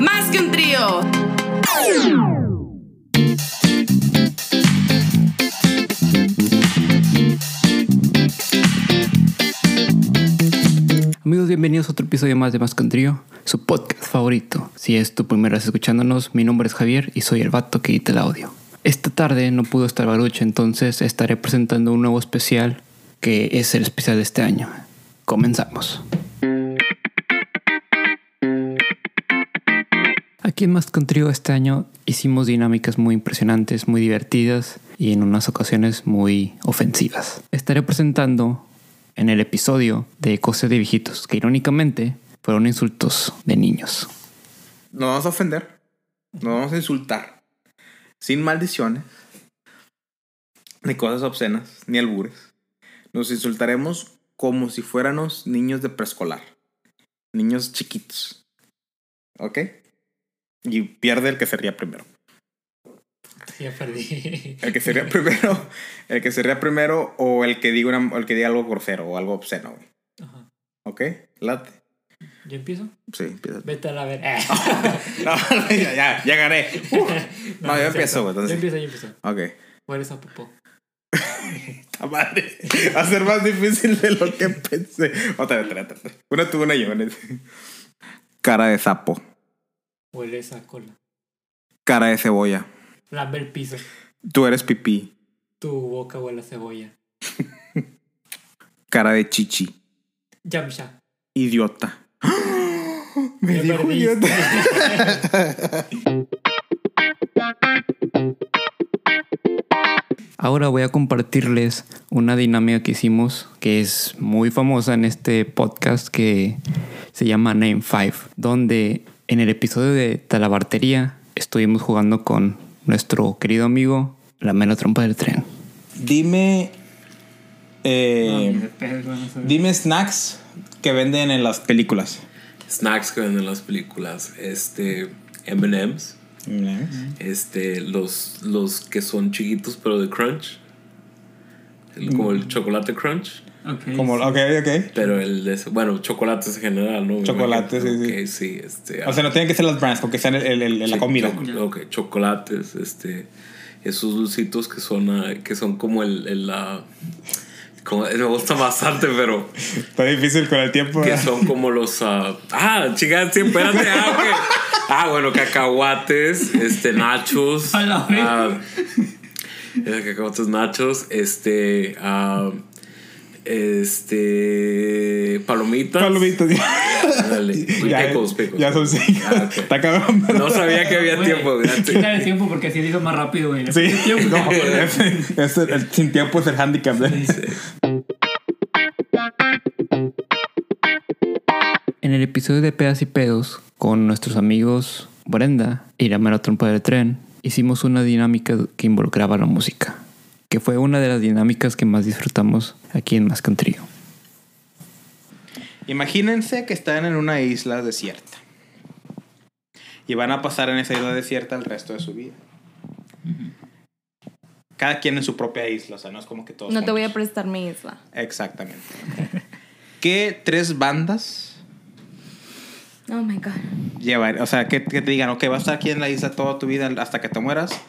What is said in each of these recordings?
Más que un trío. Amigos, bienvenidos a otro episodio más de Más que un Trío, su podcast favorito. Si es tu primera vez escuchándonos, mi nombre es Javier y soy el vato que edita el audio. Esta tarde no pudo estar Baruch, entonces estaré presentando un nuevo especial que es el especial de este año. Comenzamos. Aquí en Más Trío este año hicimos dinámicas muy impresionantes, muy divertidas y en unas ocasiones muy ofensivas. Estaré presentando en el episodio de Cosas de Viejitos, que irónicamente fueron insultos de niños. Nos vamos a ofender. Nos vamos a insultar. Sin maldiciones. Ni cosas obscenas. Ni albures. Nos insultaremos como si fuéramos niños de preescolar. Niños chiquitos. ¿Ok? Y pierde el que se ría primero. Ya perdí. El que se ría primero. El que se ría primero o el que diga, una- el que diga algo grosero o algo obsceno. güey. ¿Ok? Late. ¿Yo empiezo? Sí, empieza. Vete a la ver. No, ya, ya, ya gané. No, yo empiezo, güey. Yo empiezo, yo empiezo. Ok. Hueles a popó. ¡Ta madre! Va a ser más difícil de lo que pensé. Otra vez, otra vez. Una tú, una yo. Cara de sapo. Hueles a cola. Cara de cebolla. Lambe el piso. Tú eres pipí. Tu boca huele a cebolla. Cara de chichi. Yamsha. Idiota. Me Ya dijo idiota. Ahora voy a compartirles una dinámica que hicimos que es muy famosa en este podcast que se llama Name 5, donde en el episodio de Talabartería estuvimos jugando con nuestro querido amigo la mera trompa del tren. Dime. eh, dime snacks que venden en las películas. snacks que venden en las películas. Este, M&M's. Este, los, los que son chiquitos pero de crunch. El- como el chocolate crunch. Como, ok, ok. Pero el de, bueno, chocolates en general, ¿no? Me Chocolate, imagino. sí, sí. Este. O sea, no tienen que ser las brands, porque sean el, el- el- la comida. choc- ok, chocolates, este. Esos dulcitos que son, ah, que son como el, el como, me gusta bastante, pero Está difícil con el tiempo. que son como los ah, ah chicas sí espérate ah, ah bueno cacahuates este nachos la eh, cacahuates nachos este ah, este palomitas Palomitas. Dale. Ya, pickles. ya son cinco. Ah. Está cabrón. no sabía que había tiempo gracias. Quita el tiempo porque así dijo más rápido, güey. Sí, no, es, es el, el- sin tiempo es el handicap. ¿eh? En el episodio de Pedas y Pedos, con nuestros amigos Brenda y la mera trompa del tren, hicimos una dinámica que involucraba la música, que fue una de las dinámicas que más disfrutamos aquí en Más que un Trío. Imagínense que están en una isla desierta. Y van a pasar en esa isla desierta el resto de su vida. Cada quien en su propia isla, o sea, no es como que todos. No te voy a prestar mi isla. Exactamente. ¿Qué tres bandas Oh my god. llevar? O sea, que, que te digan, ok, vas a estar aquí en la isla toda tu vida hasta que te mueras.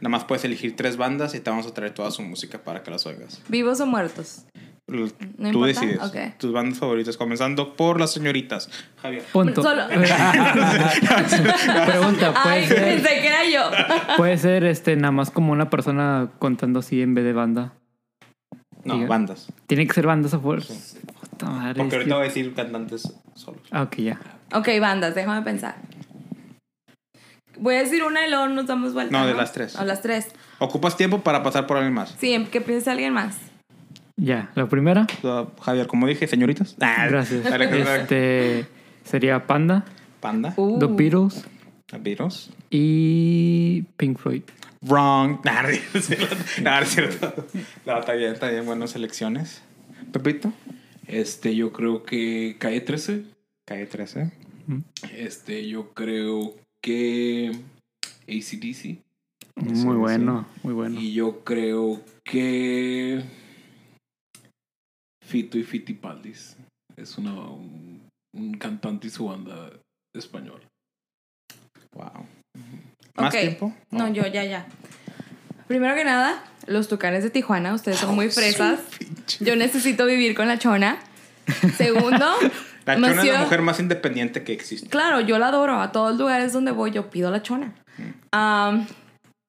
Nada más puedes elegir tres bandas y te vamos a traer toda su música para que las oigas. ¿Vivos o muertos? L- ¿No Tú importa? decides. Tus bandas favoritas, comenzando por las señoritas. Javier. Punto. Solo- Pregunta, Ay, ¿puede ser, pensé que era yo. puede ser este, nada más como una persona contando así en vez de banda? No, Diga. bandas. Tiene que ser bandas a fuerza. Puta madre, Porque ahorita voy a decir cantantes solos. Ah, ok, ya. ok, bandas, déjame pensar. Voy a decir una y luego nos damos vuelta. No, de las tres. A las tres. Ocupas tiempo para pasar por alguien más. Sí, que piense alguien más. Ya, la primera. Uh, Javier, como dije, señoritas. Ah, Gracias. Este sería Panda, Panda. Uh. The Beatles Beatles. y Pink Floyd. Wrong. Nah, no es cierto. No, está bien, está bien. Buenas selecciones. Pepito. Este, yo creo que calle 13. Calle 13. Este, yo creo que ACDC. Muy bueno, muy bueno. Y yo creo que Fito y Fitipaldis. Es una, un, un cantante y su banda español. Wow. ¿Más Ok. tiempo? No, yo ya, ya. Primero que nada, los tucanes de Tijuana, ustedes son muy fresas. Yo necesito vivir con la chona. Segundo, La chona es la mujer más independiente que existe. Claro, yo la adoro. A todos los lugares donde voy, yo pido la chona. Um,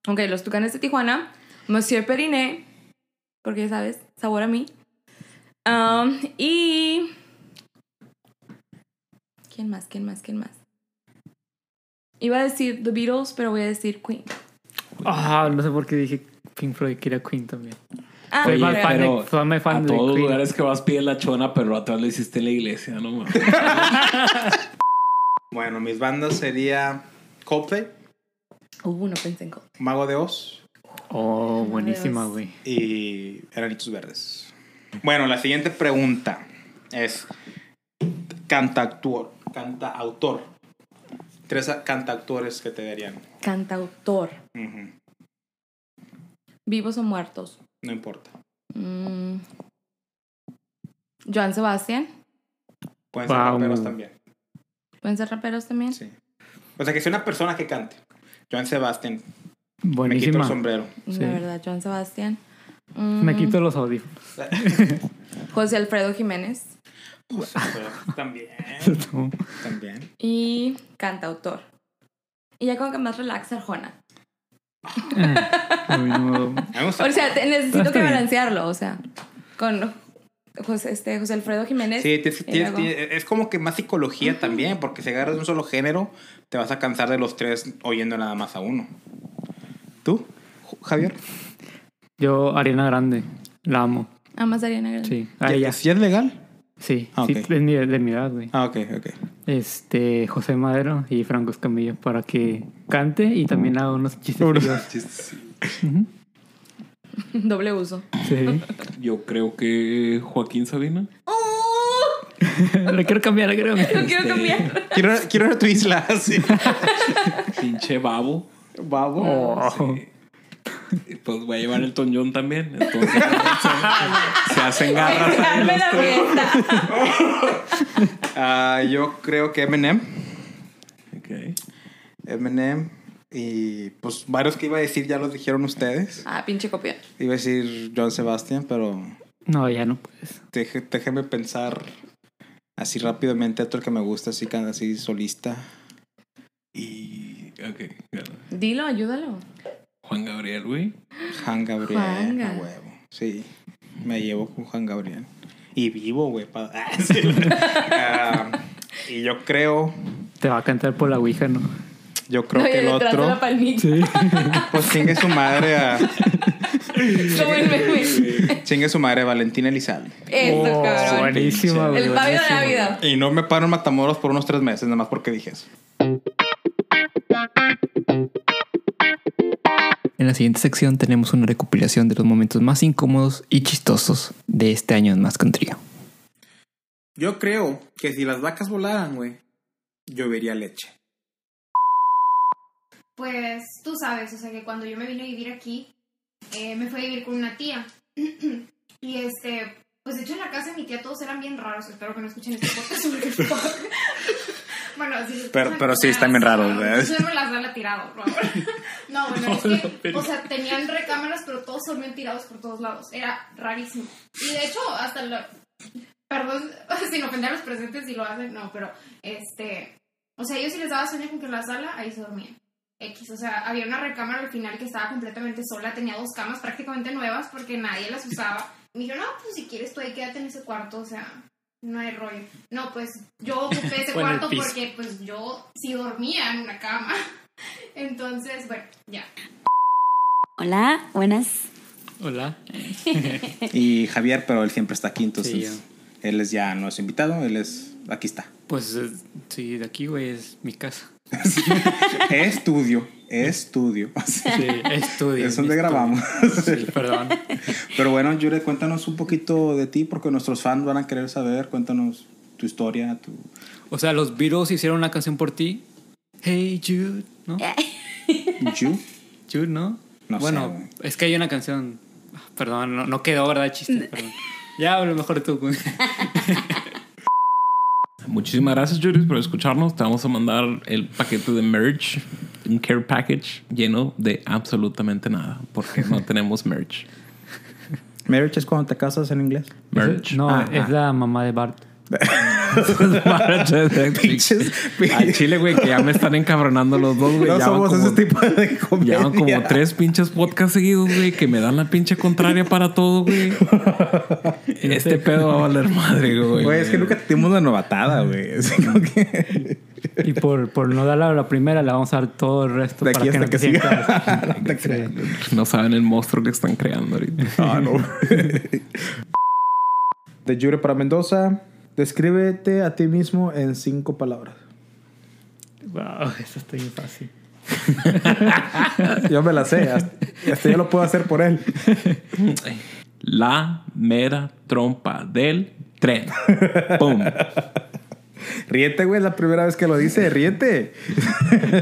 ok, los tucanes de Tijuana. Monsieur Periné. Porque ya sabes, sabor a mí. Um, y. ¿Quién más? ¿Quién más? ¿Quién más? Iba a decir The Beatles, pero voy a decir Queen. Ah, no sé por qué dije Pink Floyd que era Queen también. Ah, Soy más pero- fan, pero de, soy más fan a de todos los Queen. lugares que vas pide la chona, pero atrás lo hiciste en la iglesia, no mames. Bueno, mis bandas sería Coldplay, Uh, no pensé en Coldplay. Mago de Oz Oh, buenísima, güey. y Granitos Verdes. Bueno, la siguiente pregunta es cantautor, cantautor. Tres a- cantautores que te darían. Cantautor. Ujú, Vivos o muertos. No importa. Mm. Joan Sebastián. Pueden ser Wow. raperos también. ¿Pueden ser raperos también? Sí. O sea, que sea una persona que cante. Joan Sebastián. Me quito el Buenísima. sombrero. Sí. La verdad, Joan Sebastián. Mm. Me quito los audífonos. José Alfredo Jiménez. también. También. Y cantautor. Y ya como que más relax Arjona. Uy, no. O sea, te- necesito que balancearlo. O sea, con José, este, José Alfredo Jiménez. Sí, tienes- es como que más psicología también, porque si agarras un solo género, te vas a cansar de los tres oyendo nada más a uno. ¿Tú, Javier? Yo, Ariana Grande. La amo. Amas a Ariana Grande. Sí. A ella. ¿Sí es legal? Sí. Ah, sí, es mi- de mi edad, güey. Ah, ok, ok. Este, José Madero y Franco Escamillo para que cante y también haga unos chistes. Ujú. Doble uso. Sí. Yo creo que Joaquín Sabina. le quiero cambiar, le quiero Lo cambiar. quiero cambiar. Quiero, quiero ir a tu isla, sí. Pinche babo. Babo. Oh. Y Pues voy a llevar el Toñón también. Entonces se, se hacen garras. ahí los la tres. Ah, yo creo que Eminem. Ok. Eminem. Y pues varios que iba a decir ya los dijeron ustedes. Ah, pinche copia. Iba a decir John Sebastian, pero No, ya no puedes. deje- déjeme pensar así rápidamente otro que me gusta, así, can- así solista. Y. Ok. claro. Dilo, ayúdalo. Juan Gabriel, güey. Juan Gabriel. Juanga. a huevo. Sí, me llevo con Juan Gabriel. Y vivo, güey. pa- Ah. Ah, y yo creo, Te va a cantar por la Ouija, ¿no? yo creo No, que el detrás de la otro, palmita. Sí. pues chingue su madre a, chingue su madre Valentina Elizalde. Eso, Oh, cabrón. buenísima, güey. El Fabio de. Navidad. Y no me paro en Matamoros por unos tres meses, nada más porque dije eso. En la siguiente sección tenemos una recopilación de los momentos más incómodos y chistosos de este año en Más con Trío. Yo creo que si las vacas volaran, güey, llovería leche. Pues tú sabes, o sea que cuando yo me vine a vivir aquí, eh, me fui a vivir con una tía. y este, pues de hecho en la casa de mi tía todos eran bien raros. Espero que no escuchen este podcast. porque fuck. Bueno, sí. Pero- pero sí están bien raros. Yo me las la tirado, por favor. No, bueno, es que, o sea, tenían recámaras, pero todos dormían tirados por todos lados. Era rarísimo. Y de hecho, hasta lo. Perdón, sin ofender a los presentes si lo hacen, no, pero este. O sea, ellos sí les daba sueño con que en la sala, ahí se dormían. X, o sea, había una recámara al final que estaba completamente sola, tenía dos camas prácticamente nuevas porque nadie las usaba. Y me dijeron, no, pues si quieres tú ahí quédate en ese cuarto, o sea, no hay rollo. No, pues yo ocupé ese cuarto porque pues yo sí dormía en una cama. Entonces, bueno, ya. Hola, buenas. Hola. Y Javier, pero él siempre está aquí, entonces Sí, él es ya no es invitado, él es aquí está. Pues eh, sí, de aquí, güey, es mi casa. estudio, estudio. Sí, estudio. Es donde estudio. grabamos. Sí, perdón. Pero bueno, Yure, cuéntanos un poquito de ti, porque nuestros fans van a querer saber. Cuéntanos tu historia, tu... O sea, los Beatles hicieron una canción por ti. Hey Jude, ¿no? You. Jude, ¿no? No sé, bueno, es que hay una canción. Ah, Perdón, no, no quedó, ¿verdad? Chiste, perdón. Ya hablo mejor tú, muchísimas gracias, Juris, por escucharnos. Te vamos a mandar el paquete de merch, un care package lleno de absolutamente nada, porque no tenemos merch. Marriage es cuando te casas en inglés. Merch. No, Ah, es ah. la mamá de Bart. Pinches- Al chile, güey, que ya me están encabronando los dos, güey. No Ya van somos como- ese tipo de comedia. Llevan como tres pinches podcasts seguidos, güey, que me dan la pinche contraria para todo, güey. Este pedo va a valer madre, güey. Güey, es que nunca tuvimos una novatada, güey. Así como que... Y por, por no darle a la primera, le vamos a dar todo el resto De para aquí que hasta no que siga. sientas. No. No saben el monstruo que están creando ahorita. Ah, no. De Jure para Mendoza. Descríbete a ti mismo en cinco palabras. Wow, eso está bien fácil. Yo me la sé. Hasta, hasta yo lo puedo hacer por él. La mera trompa del tren. ¡Pum! Ríete, güey. Es la primera vez que lo dice. Ríete.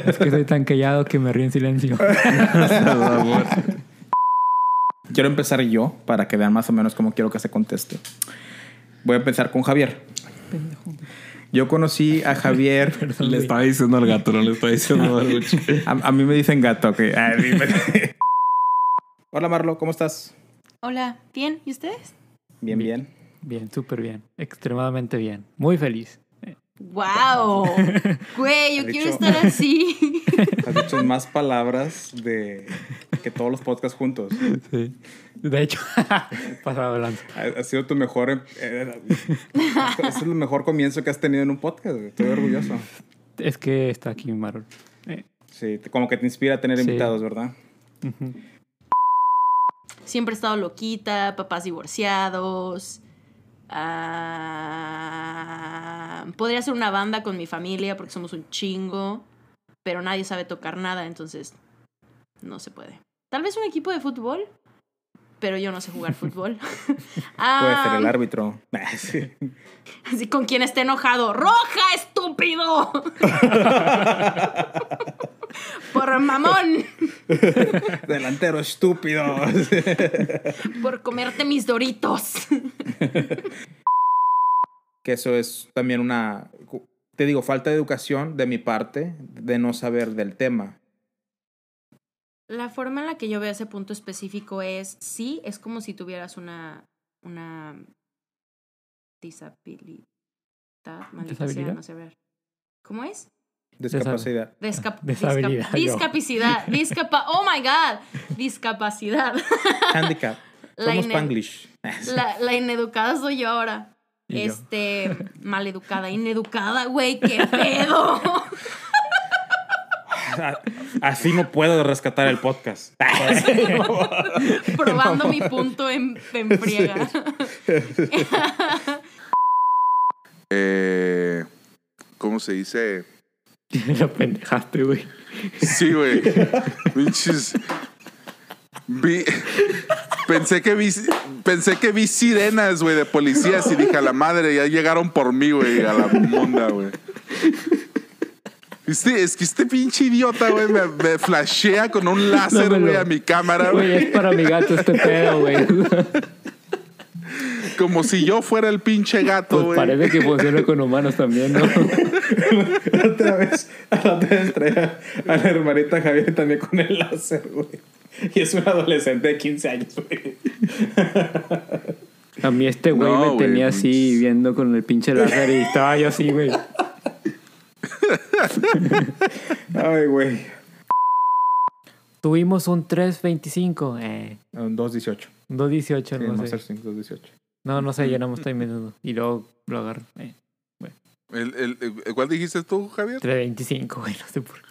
Es que soy tan callado que me río en silencio. Quiero empezar yo para que vean más o menos cómo quiero que se conteste. Voy a empezar con Javier. Yo conocí a Javier. Le estaba diciendo al gato, no le estaba diciendo al. A, a mí me dicen gato. ok. A mí me- Hola, Marlo. ¿Cómo estás? Hola, ¿bien? ¿Y ustedes? Bien, bien. Bien, súper bien. Extremadamente bien. Muy feliz. ¡Wow! Güey, yo quiero dicho- estar así. Has dicho más palabras de que todos los podcasts juntos. Sí. De hecho, pasado de lanza. Ha, ha sido tu mejor. em- eh, es el mejor comienzo que has tenido en un podcast. Estoy orgulloso. Es que está aquí Marol. Eh, Sí, como que te inspira a tener Sí. invitados, ¿verdad? Siempre he estado loquita, papás divorciados. Ah, podría ser una banda con mi familia porque somos un chingo, pero nadie sabe tocar nada, entonces no se puede. Tal vez un equipo de fútbol, pero yo no sé jugar fútbol. Puede Ah, ser el árbitro. Sí. Así con quien esté enojado. ¡Roja, estúpido! Por mamón. Delantero estúpido. Por comerte mis doritos. que eso es también una. Te digo, falta de educación de mi parte de no saber del tema. La forma en la que yo veo ese punto específico es, sí, es como si tuvieras una, una disabilidad, maldita sea, ¿Disabilidad? no sé ver. ¿Cómo es? Discapacidad. Descap yo. discapacidad. Discapa oh my God. Discapacidad. Handicap. La Somos ine- Spanglish. La, la ineducada soy yo ahora. Y yo. Este, maleducada, ineducada, güey, qué pedo. Así no puedo rescatar el podcast. Probando mi punto en, en friega. Eh, ¿Cómo se dice? La pendejaste, güey. Sí, güey. Pinches. Vi. Pensé que vi. Pensé que vi sirenas, güey, de policías y dije a la madre, ya llegaron por mí, güey, a la monda, güey. Este, es que este pinche idiota, güey, me, me flashea con un láser, No güey, a mi cámara, Güey, güey. es para mi gato este pedo, güey. Como si yo fuera el pinche gato, Pues güey. parece que funciona con humanos también, ¿no? Otra vez, la otra vez traía a la hermanita Javier también con el láser, güey. Y es un adolescente de 15 años, güey. A mí este güey No, me tenía así viendo con el pinche láser y estaba yo así, güey. Ay, güey. Tuvimos un 325, eh, Un 218. un 218, Sí, no Master sé. Swing 218. No, no sé, llenamos estoy menudo. Y luego lo agarro. Eh, El, el- el- ¿Cuál dijiste tú, Javier? 325, güey, no sé por qué.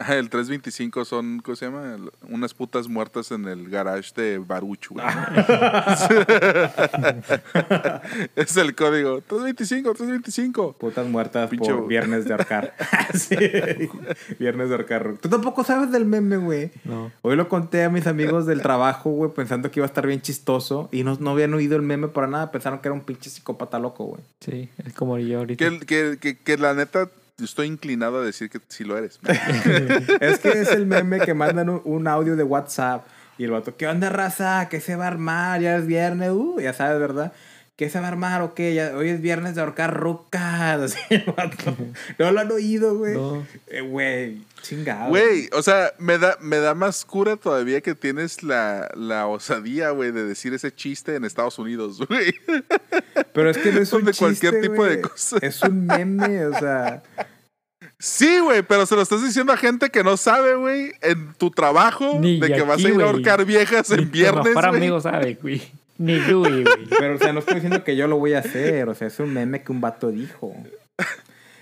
Ajá, el 325 son, ¿cómo se llama? El- Unas putas muertas en el garage de Baruch, güey. es el código. 325, 325. Putas muertas Pinche- por viernes de ahorcar. sí. Viernes de ahorcar. Tú tampoco sabes del meme, güey. No. Hoy lo conté a mis amigos del trabajo, güey, pensando que iba a estar bien chistoso. Y no, no habían oído el meme para nada. Pensaron que era un pinche psicópata loco, güey. Sí, es como yo ahorita. Que, que, que, que la neta, estoy inclinado a decir que sí lo eres. Es que es el meme que mandan un, audio de WhatsApp. Y el vato, ¿qué onda, raza? ¿Qué se va a armar? Ya es viernes, uh, ya sabes, ¿verdad? ¿Qué se va a armar o qué? Ya, hoy es viernes de ahorcar rucas. No lo han oído, güey. No. Eh, Güey, chingado. Güey, o sea, me da, me da más cura todavía que tienes la, la osadía, güey, de decir ese chiste en Estados Unidos, güey. Pero es que no es un de cualquier chiste, tipo de cosa. Es un meme, o sea. Sí, güey, pero se lo estás diciendo a gente que no sabe, güey, en tu trabajo, Ni de que aquí, vas a ir a ahorcar viejas Ni en tu viernes, mejor güey. amigo sabe, güey. Ni Louis, güey. Pero, o sea, no estoy diciendo que yo lo voy a hacer. O sea, es un meme que un vato dijo.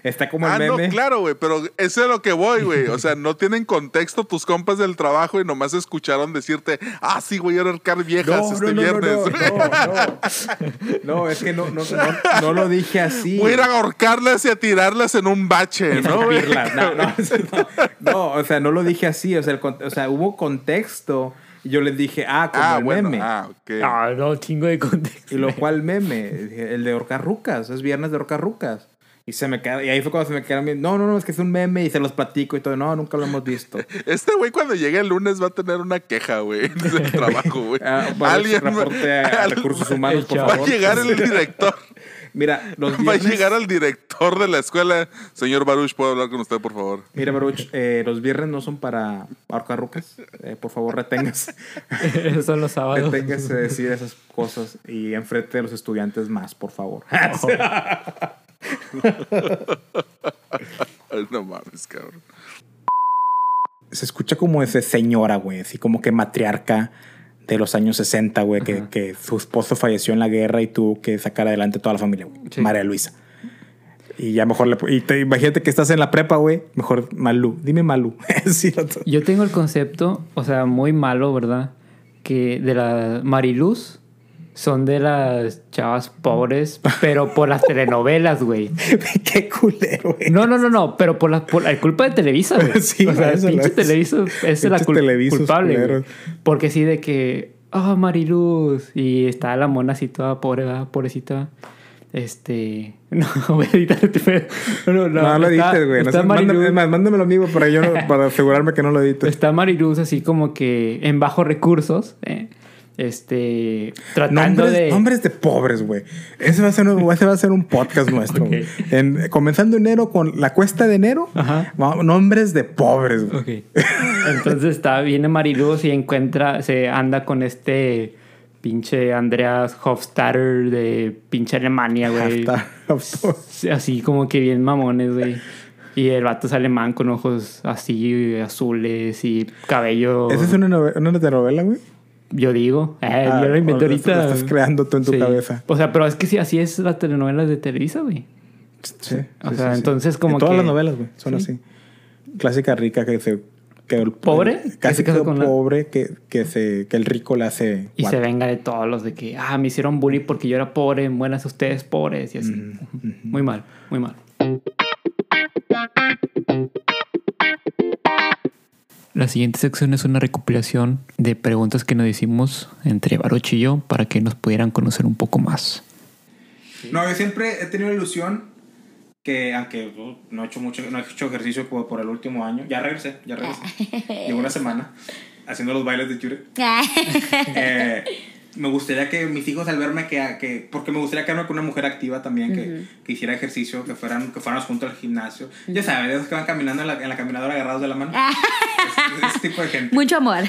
Está como el Ah, no, meme. claro, güey, pero eso es a lo que voy, güey. O sea, no tienen contexto tus compas del trabajo y nomás escucharon decirte, ah, sí, voy a ahorcar viejas No, este no, no, no, viernes. no, no, no. No, es que no, no, no, no lo dije así. Voy a ir a ahorcarlas y a tirarlas en un bache, ¿no, güey? No, no, no, no, o sea, no lo dije así. O sea, el o sea, hubo contexto. Y yo les dije, ah, como Ah, el bueno, meme. ah, ok. Ah, no, chingo de contexto. Y lo cual meme, el de ahorcar rucas, es viernes de ahorcar rucas. Y se me queda, y ahí fue cuando se me quedaron bien, no, no, no, es que es un meme y se los platico y todo, no, nunca lo hemos visto. Este güey cuando llegue el lunes va a tener una queja, güey, del trabajo, güey. Ah, va a haber Alguien reporte a, a al- recursos humanos, por Va a Va a favor. llegar el director, Mira, los va a viernes, llegar al director de la escuela. Señor Baruch, ¿puedo hablar con usted, por favor? mira, Baruch, eh, los viernes no son para ahorcar rucas. Eh, por favor, retengas. Son los sábados. Retengas de decir esas cosas y enfrente de los estudiantes más, por favor. Ay, no mames, cabrón. se escucha como ese señora, güey, así como que matriarca de los años 60, güey, que, que su esposo falleció en la guerra y tuvo que sacar adelante toda la familia, güey. Sí. María Luisa. Y ya mejor le... Y te, imagínate que estás en la prepa, güey, mejor Malú. Dime Malú. sí, Yo tengo el concepto, o sea, muy malo, ¿verdad? Que de la Mariluz son de las chavas pobres, pero por las telenovelas, güey. Qué culero, güey. No, no, no, no, pero por la, por la culpa de Televisa, güey. Sí, o sea, pinche. Televisa es la cul- culpable, güey. Porque sí, de que, ah, Mariluz, y está la mona así toda pobre, ¿verdad? pobrecita. Este, no, voy a editar este pedo. No, no, no, lo edites, güey. No mándame, Mariluz- es más, mándamelo amigo para, yo no- para asegurarme que no lo edites. Está Mariluz así como que en bajos recursos, ¿eh? Este, tratando Nombres, de... nombres de pobres, güey. Ese va a ser un, ese va a ser un podcast nuestro. Ok. güey. En- comenzando enero con la cuesta de enero. Ajá. nombres de pobres, güey. Ok. Entonces está, viene Mariluz y encuentra, se anda con este pinche Andreas Hofstadter de pinche Alemania, güey. Así como que bien mamones, güey. Y el vato es alemán con ojos así azules y cabello. ¿Esa es una, nove- una telenovela, güey? Yo digo. Eh, Ah, yo lo inventé ahorita. la estás creando tú en tu Sí. cabeza. O sea, pero es que sí, así es las telenovelas de Televisa, güey. Sí. O sí, sea, entonces como En todas que- las novelas, güey, son así. Clásica rica que se... Que el, ¿Pobre? Casi que la- pobre que, que, se, que el rico le hace... Y guapo. se venga de todos los de que, ah, me hicieron bullying porque yo era pobre, buenas ustedes pobres y así. Muy mal, muy mal. La siguiente sección es una recopilación de preguntas que nos hicimos entre Baruch y yo para que nos pudieran conocer un poco más. No, yo siempre he tenido la ilusión que, aunque uh, no he hecho mucho, no he hecho ejercicio como por el último año, ya regresé, ya regresé. Llevo una semana haciendo los bailes de Jure. Eh, me gustaría que mis hijos al verme que, que porque me gustaría quedarme con una mujer activa también que, que hiciera ejercicio que fueran que fuéramos juntos al gimnasio. Ya sabes esos que van caminando en la, en la caminadora agarrados de la mano. Ese, ese tipo de gente. Mucho amor.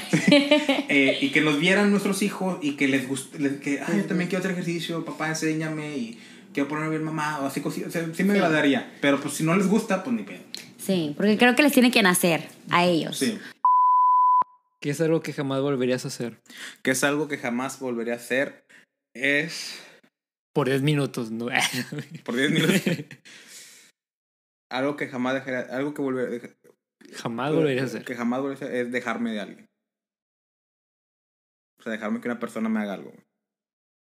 Eh, y que nos vieran nuestros hijos y que les guste que ay yo también quiero hacer ejercicio papá enséñame y quiero ponerme bien mamado así cositas o sea, sí me agradaría. Pero pues si no les gusta pues ni pedo. Sí, porque creo que les tiene que nacer a ellos. sí ¿Qué es algo que jamás volverías a hacer? que es algo que jamás volvería a hacer es Por 10 minutos, ¿no? por 10 minutos algo que jamás dejaría algo que volvería jamás volverías a hacer. Que jamás volvería a hacer es dejarme de alguien. O sea, dejarme que una persona me haga algo.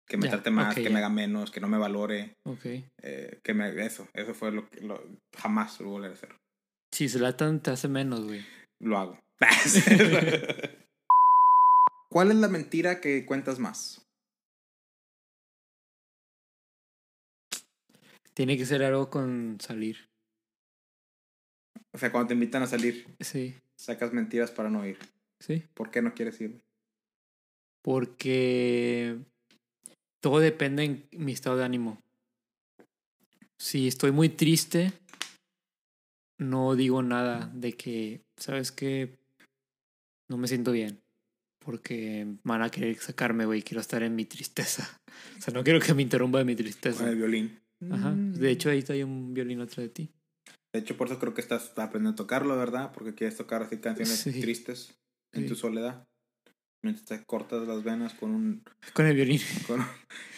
Que me Ya, trate más, que ya. me haga menos, que no me valore. Ok. eh, que me, eso, eso fue lo que lo, jamás lo volveré a hacer. Si se latan, te hace menos, güey. Lo hago. ¿Cuál es la mentira que cuentas más? Tiene que ser algo con salir. O sea, cuando te invitan a salir, Sí, sacas mentiras para no ir. sí. ¿Por qué no quieres ir? Porque todo depende en mi estado de ánimo. Si estoy muy triste, no digo nada de que, ¿sabes qué? No me siento bien. Porque van a querer sacarme, güey. Quiero estar en mi tristeza. O sea, no quiero que me interrumpa de mi tristeza. Con el violín. Ajá. De hecho, ahí está hay un violín atrás de ti. De hecho, por eso creo que estás aprendiendo a tocarlo, ¿verdad? Porque quieres tocar así canciones Sí. tristes en Sí. tu soledad. Mientras te cortas las venas con un Con el violín. con,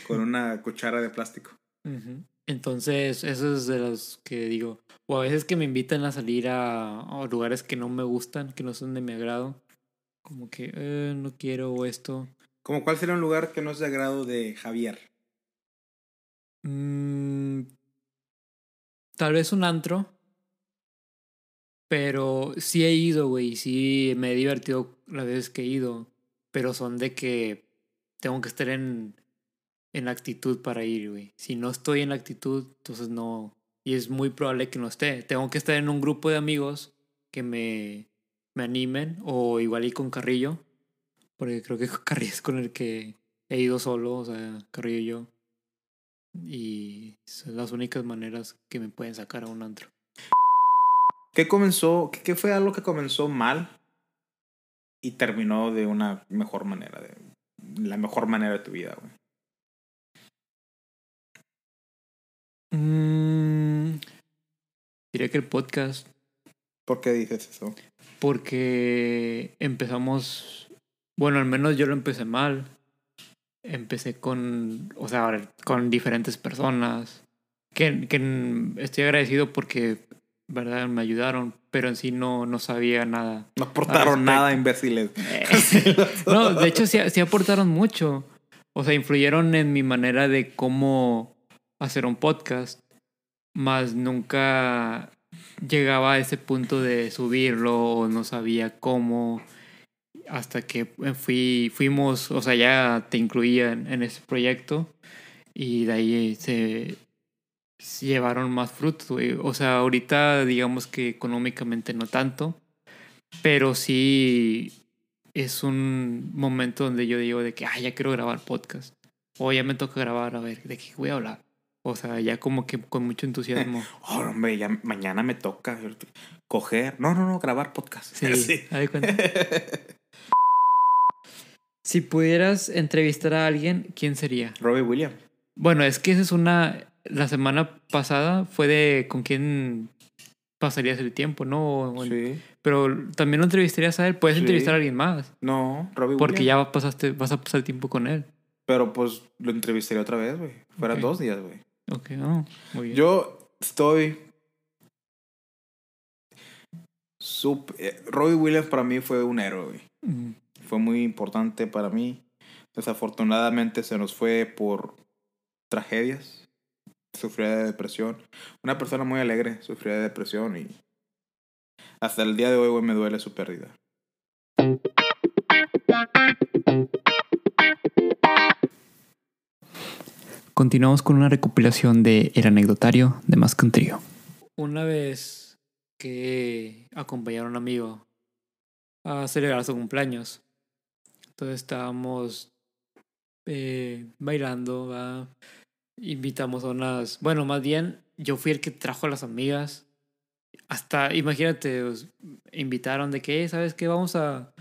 con una cuchara de plástico. Ujú. Entonces, eso es de los que digo. O a veces que me invitan a salir a, a lugares que no me gustan, que no son de mi agrado. Como que eh, no quiero esto. Como cuál sería un lugar que no es de agrado de Javier. Mm, tal vez un antro. Pero sí he ido, güey. Sí me he divertido las veces que he ido. Pero son de que tengo que estar en, en actitud para ir, güey. Si no estoy en actitud, entonces no. Y es muy probable que no esté. Tengo que estar en un grupo de amigos que me, me animen. O igual ir con Carrillo. Porque creo que Carrillo es con el que he ido solo. O sea, Carrillo y yo. Y son las únicas maneras que me pueden sacar a un antro. ¿Qué comenzó? ¿Qué, qué fue algo que comenzó mal y terminó de una mejor manera? De, la mejor manera de tu vida, güey. Mm, diría que el podcast, ¿Por qué dices eso? porque empezamos, bueno, al menos yo lo empecé mal. Empecé con, o sea, con diferentes personas, que, que estoy agradecido porque, verdad, me ayudaron, pero en sí no, no sabía nada. No aportaron nada, imbéciles. no, de hecho sí, sí aportaron mucho. O sea, influyeron en mi manera de cómo hacer un podcast. Más nunca llegaba a ese punto de subirlo o no sabía cómo. Hasta que fui, fuimos, o sea, ya te incluía en, ese proyecto. Y de ahí se, llevaron más frutos. O sea, ahorita digamos que económicamente no tanto. Pero sí es un momento donde yo digo de que, ya quiero grabar podcast. O ya me toca grabar, a ver, ¿de qué voy a hablar? O sea, ya como que con mucho entusiasmo. Oh, hombre, ya mañana me toca coger. No, no, no, grabar podcast. Sí, cuenta. Si pudieras entrevistar a alguien, ¿quién sería? Robbie Williams. Bueno, es que esa es una... La semana pasada fue de con quién pasarías el tiempo, ¿no? Sí. Pero también lo entrevistarías a él. Puedes Sí. entrevistar a alguien más. No, Robbie Porque Williams. ya pasaste, vas a pasar tiempo con él. Pero pues lo entrevistaré otra vez, güey. Fueran dos días, güey. Ok, no. Muy bien. Yo estoy. sup- eh, Robbie Williams para mí fue un héroe. Mm, Fue muy importante para mí. Desafortunadamente se nos fue por tragedias. Sufría de depresión. Una persona muy alegre sufría de depresión y hasta el día de hoy, güey, me duele su pérdida. Continuamos con una recopilación de El anecdotario de Más que un trío. Una vez que acompañaron a un amigo a celebrar su cumpleaños, entonces estábamos eh, bailando, invitamos a unas, bueno, más bien yo fui el que trajo a las amigas. Hasta, imagínate, invitaron de que, "Eh, ¿sabes qué? Vamos a,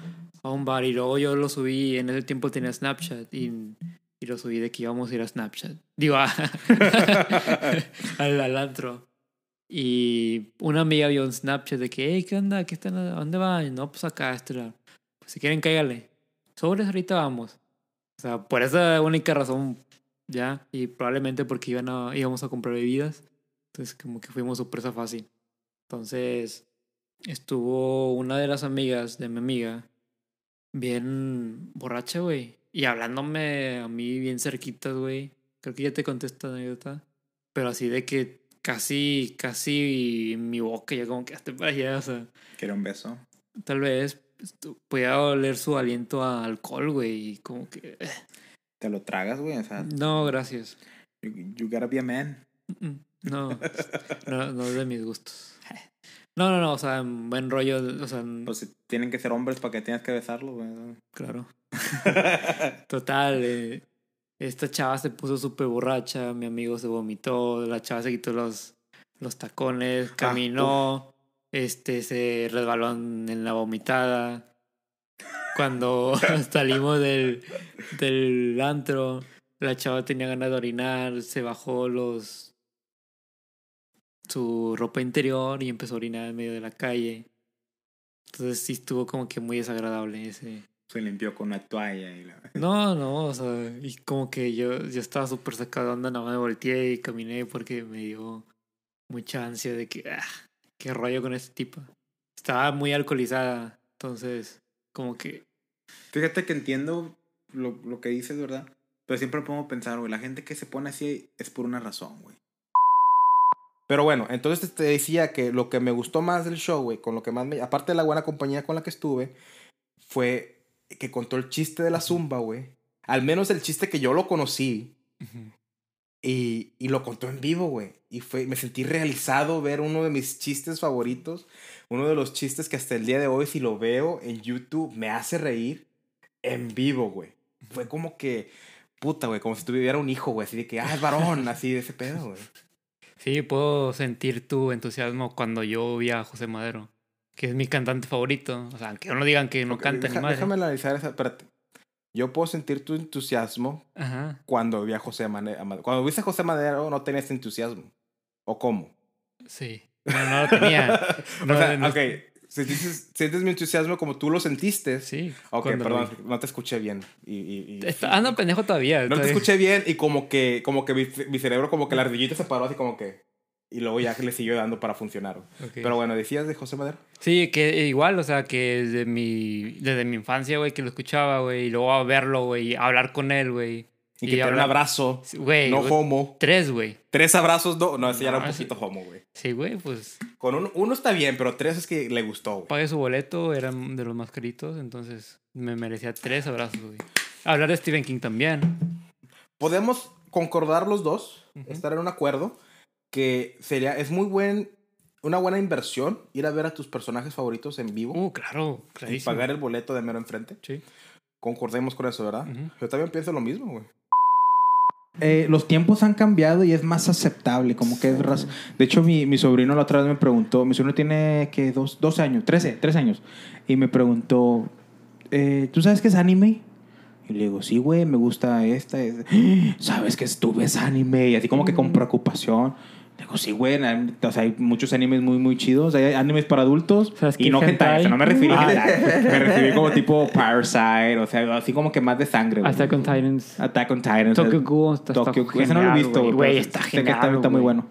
a un bar y luego yo lo subí, en ese tiempo tenía Snapchat y y lo subí de que íbamos a ir a Snapchat. Digo, a- al, al antro. Y una amiga vio un Snapchat de que, hey, ¿qué onda? ¿Qué están? ¿A dónde van? No, pues acá, este. Pues si quieren, cáigale. Sobres, ahorita vamos. O sea, por esa única razón, ya. Y probablemente porque iban a, íbamos a comprar bebidas. Entonces, como que fuimos sorpresa fácil. Entonces, estuvo una de las amigas de mi amiga bien borracha, güey. Y hablándome a mí bien cerquitas, güey. Creo que ya te conté esta anécdota. Pero así de que casi, casi mi boca ya como que hasta para allá, o sea. Quiero un beso. Tal vez estu- podía oler su aliento a alcohol, güey. Y como que... eh, ¿Te lo tragas, güey? O sea, No, gracias. you, you gotta be a man. Mm, No, no, no es de mis gustos. No, no, no, o sea, en buen rollo, o sea, Pues si tienen que ser hombres para que tengas que besarlo, güey. claro. Total, eh, esta chava se puso súper borracha, mi amigo se vomitó, la chava se quitó los, los tacones, caminó, este, se resbaló en en la vomitada. Cuando salimos del, del antro, la chava tenía ganas de orinar, se bajó los su ropa interior y empezó a orinar en medio de la calle. Entonces sí estuvo como que muy desagradable ese. Se limpió con una toalla y la... No, no, o sea, y como que yo, yo estaba súper sacado de onda, nada más me volteé y caminé porque me dio mucha ansia de que, ah, qué rollo con este tipo. Estaba muy alcoholizada, entonces, como que, Fíjate que entiendo lo, lo que dices, ¿verdad? Pero siempre me pongo a pensar, güey, la gente que se pone así es por una razón, güey. Pero bueno, entonces te decía que lo que me gustó más del show, güey, con lo que más me... Aparte de la buena compañía con la que estuve, fue que contó el chiste de la zumba, güey. Al menos el chiste que yo lo conocí. Y, y lo contó en vivo, güey. Y fue, me sentí realizado ver uno de mis chistes favoritos. Uno de los chistes que hasta el día de hoy, si lo veo en YouTube, me hace reír en vivo, güey. Fue como que, puta, güey, como si tuviera un hijo, güey. Así de que, ah, es varón, así de ese pedo, güey. Sí, puedo sentir tu entusiasmo cuando yo vi a José Madero, que es mi cantante favorito. O sea, aunque no digan que no Ok, canta ni deja- madre. Déjame analizar esa, espérate. Yo puedo sentir tu entusiasmo Ajá, cuando vi a José Madero. Cuando viste a José Madero no tenías entusiasmo. ¿O cómo? sí. No, no lo tenía. No, o sea, no- ok. Si dices- sientes mi entusiasmo como tú lo sentiste. Sí. Ok, lo perdón, no te escuché bien. Y, y- y- Está- ando pendejo todavía. no te escuché bien y como que, como que mi, mi cerebro, como que la ardillita se paró así como que. Y luego ya le siguió dando para funcionar. Pero bueno, decías de José Madero. Sí, que igual, o sea, que desde mi, desde mi infancia, güey, que lo escuchaba, güey, y luego a verlo, güey, hablar con él, güey. Y, que te un abrazo. Güey, no homo. tres, güey. Tres abrazos, no. No, ese ya era un ese- poquito homo, güey. Sí, güey, pues Con un- uno está bien, pero tres es que le gustó, güey. pagué su boleto, eran de los más caritos, entonces me merecía tres abrazos, güey. Hablar de Stephen King también. Podemos concordar los dos, estar en un acuerdo, que sería, es muy buen, una buena inversión ir a ver a tus personajes favoritos en vivo Uh, claro, y clarísimo. pagar el boleto de mero enfrente. Sí. Concordemos con eso, ¿verdad? Yo también pienso lo mismo, güey. Eh, los tiempos han cambiado y es más aceptable, como que es raz- De hecho, mi, mi sobrino la otra vez me preguntó, mi sobrino tiene que dos, 12 años, 13, 13 años, y me preguntó, eh, ¿tú sabes qué es anime? Y le digo, sí, güey, me gusta esta. es- ¿Sabes que tú ves anime? Y así como que con preocupación. Digo, sí, güey, o sea, hay muchos animes muy, muy chidos. Hay animes para adultos ¿Sabes y qué no hentai. o sea, no me referí a Ah. Me referí como tipo Parasite, o sea, así como que más de sangre. güey. Hasta con Titans. Attack on Titan. Tokyo Ghoul está- Tokyo Ghoul. Ese no lo he genial, visto, güey. está sé que genial, está, está muy bueno.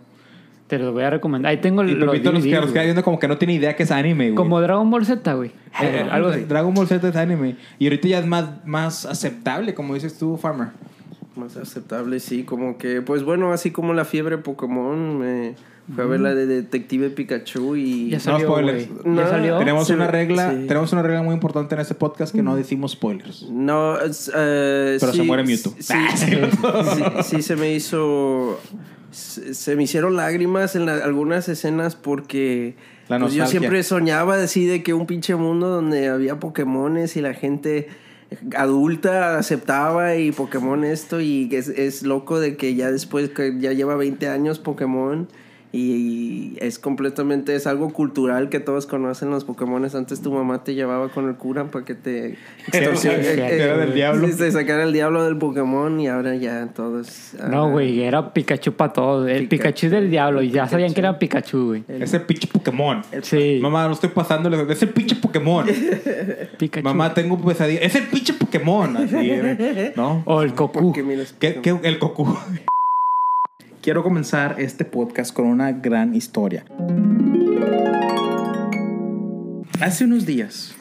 Te lo voy a recomendar. Ahí tengo Y los Pepito nos güey. queda viendo como que no tiene idea que es anime, güey. Como Dragon Ball Z, güey. Eh, Eh, algo así. Dragon Ball Z es anime. Y ahorita ya es más, más aceptable, como dices tú, Farmer. Más aceptable, sí, como que, pues bueno, así como la fiebre Pokémon, me fue a ver la de Detective Pikachu y... Ya salió, spoilers. güey. No, Ya salió. Tenemos una regla, sí. tenemos una regla muy importante en este podcast que no decimos spoilers. No, es, eh, Pero se muere Mewtwo. Sí, Ah, sí, sí, sí, se me hizo... Se, se me hicieron lágrimas en la- algunas escenas porque... La pues, yo siempre soñaba así de que un pinche mundo donde había Pokémones y la gente adulta aceptaba y Pokémon esto y es, es loco de que ya después que ya lleva 20 años Pokémon y es completamente es algo cultural que todos conocen los Pokémones antes tu mamá te llevaba con el cura para que te sí, eh, era eh, del diablo. te sacara el diablo del Pokémon y ahora ya todos ah, No, güey, era Pikachu para todos. El Pikachu. Pikachu, del diablo. Y ya Pikachu. sabían que era Pikachu, güey. Es el pinche Pokémon. Sí. Mamá, no estoy pasándole. Es el pinche Pokémon. Pikachu. Mamá, tengo pesadilla. Es el pinche Pokémon. Así, ¿eh? ¿no? O el Goku. porque mira, es ¿Qué, Pokémon. qué- el Goku. Quiero comenzar este podcast con una gran historia. Hace unos días,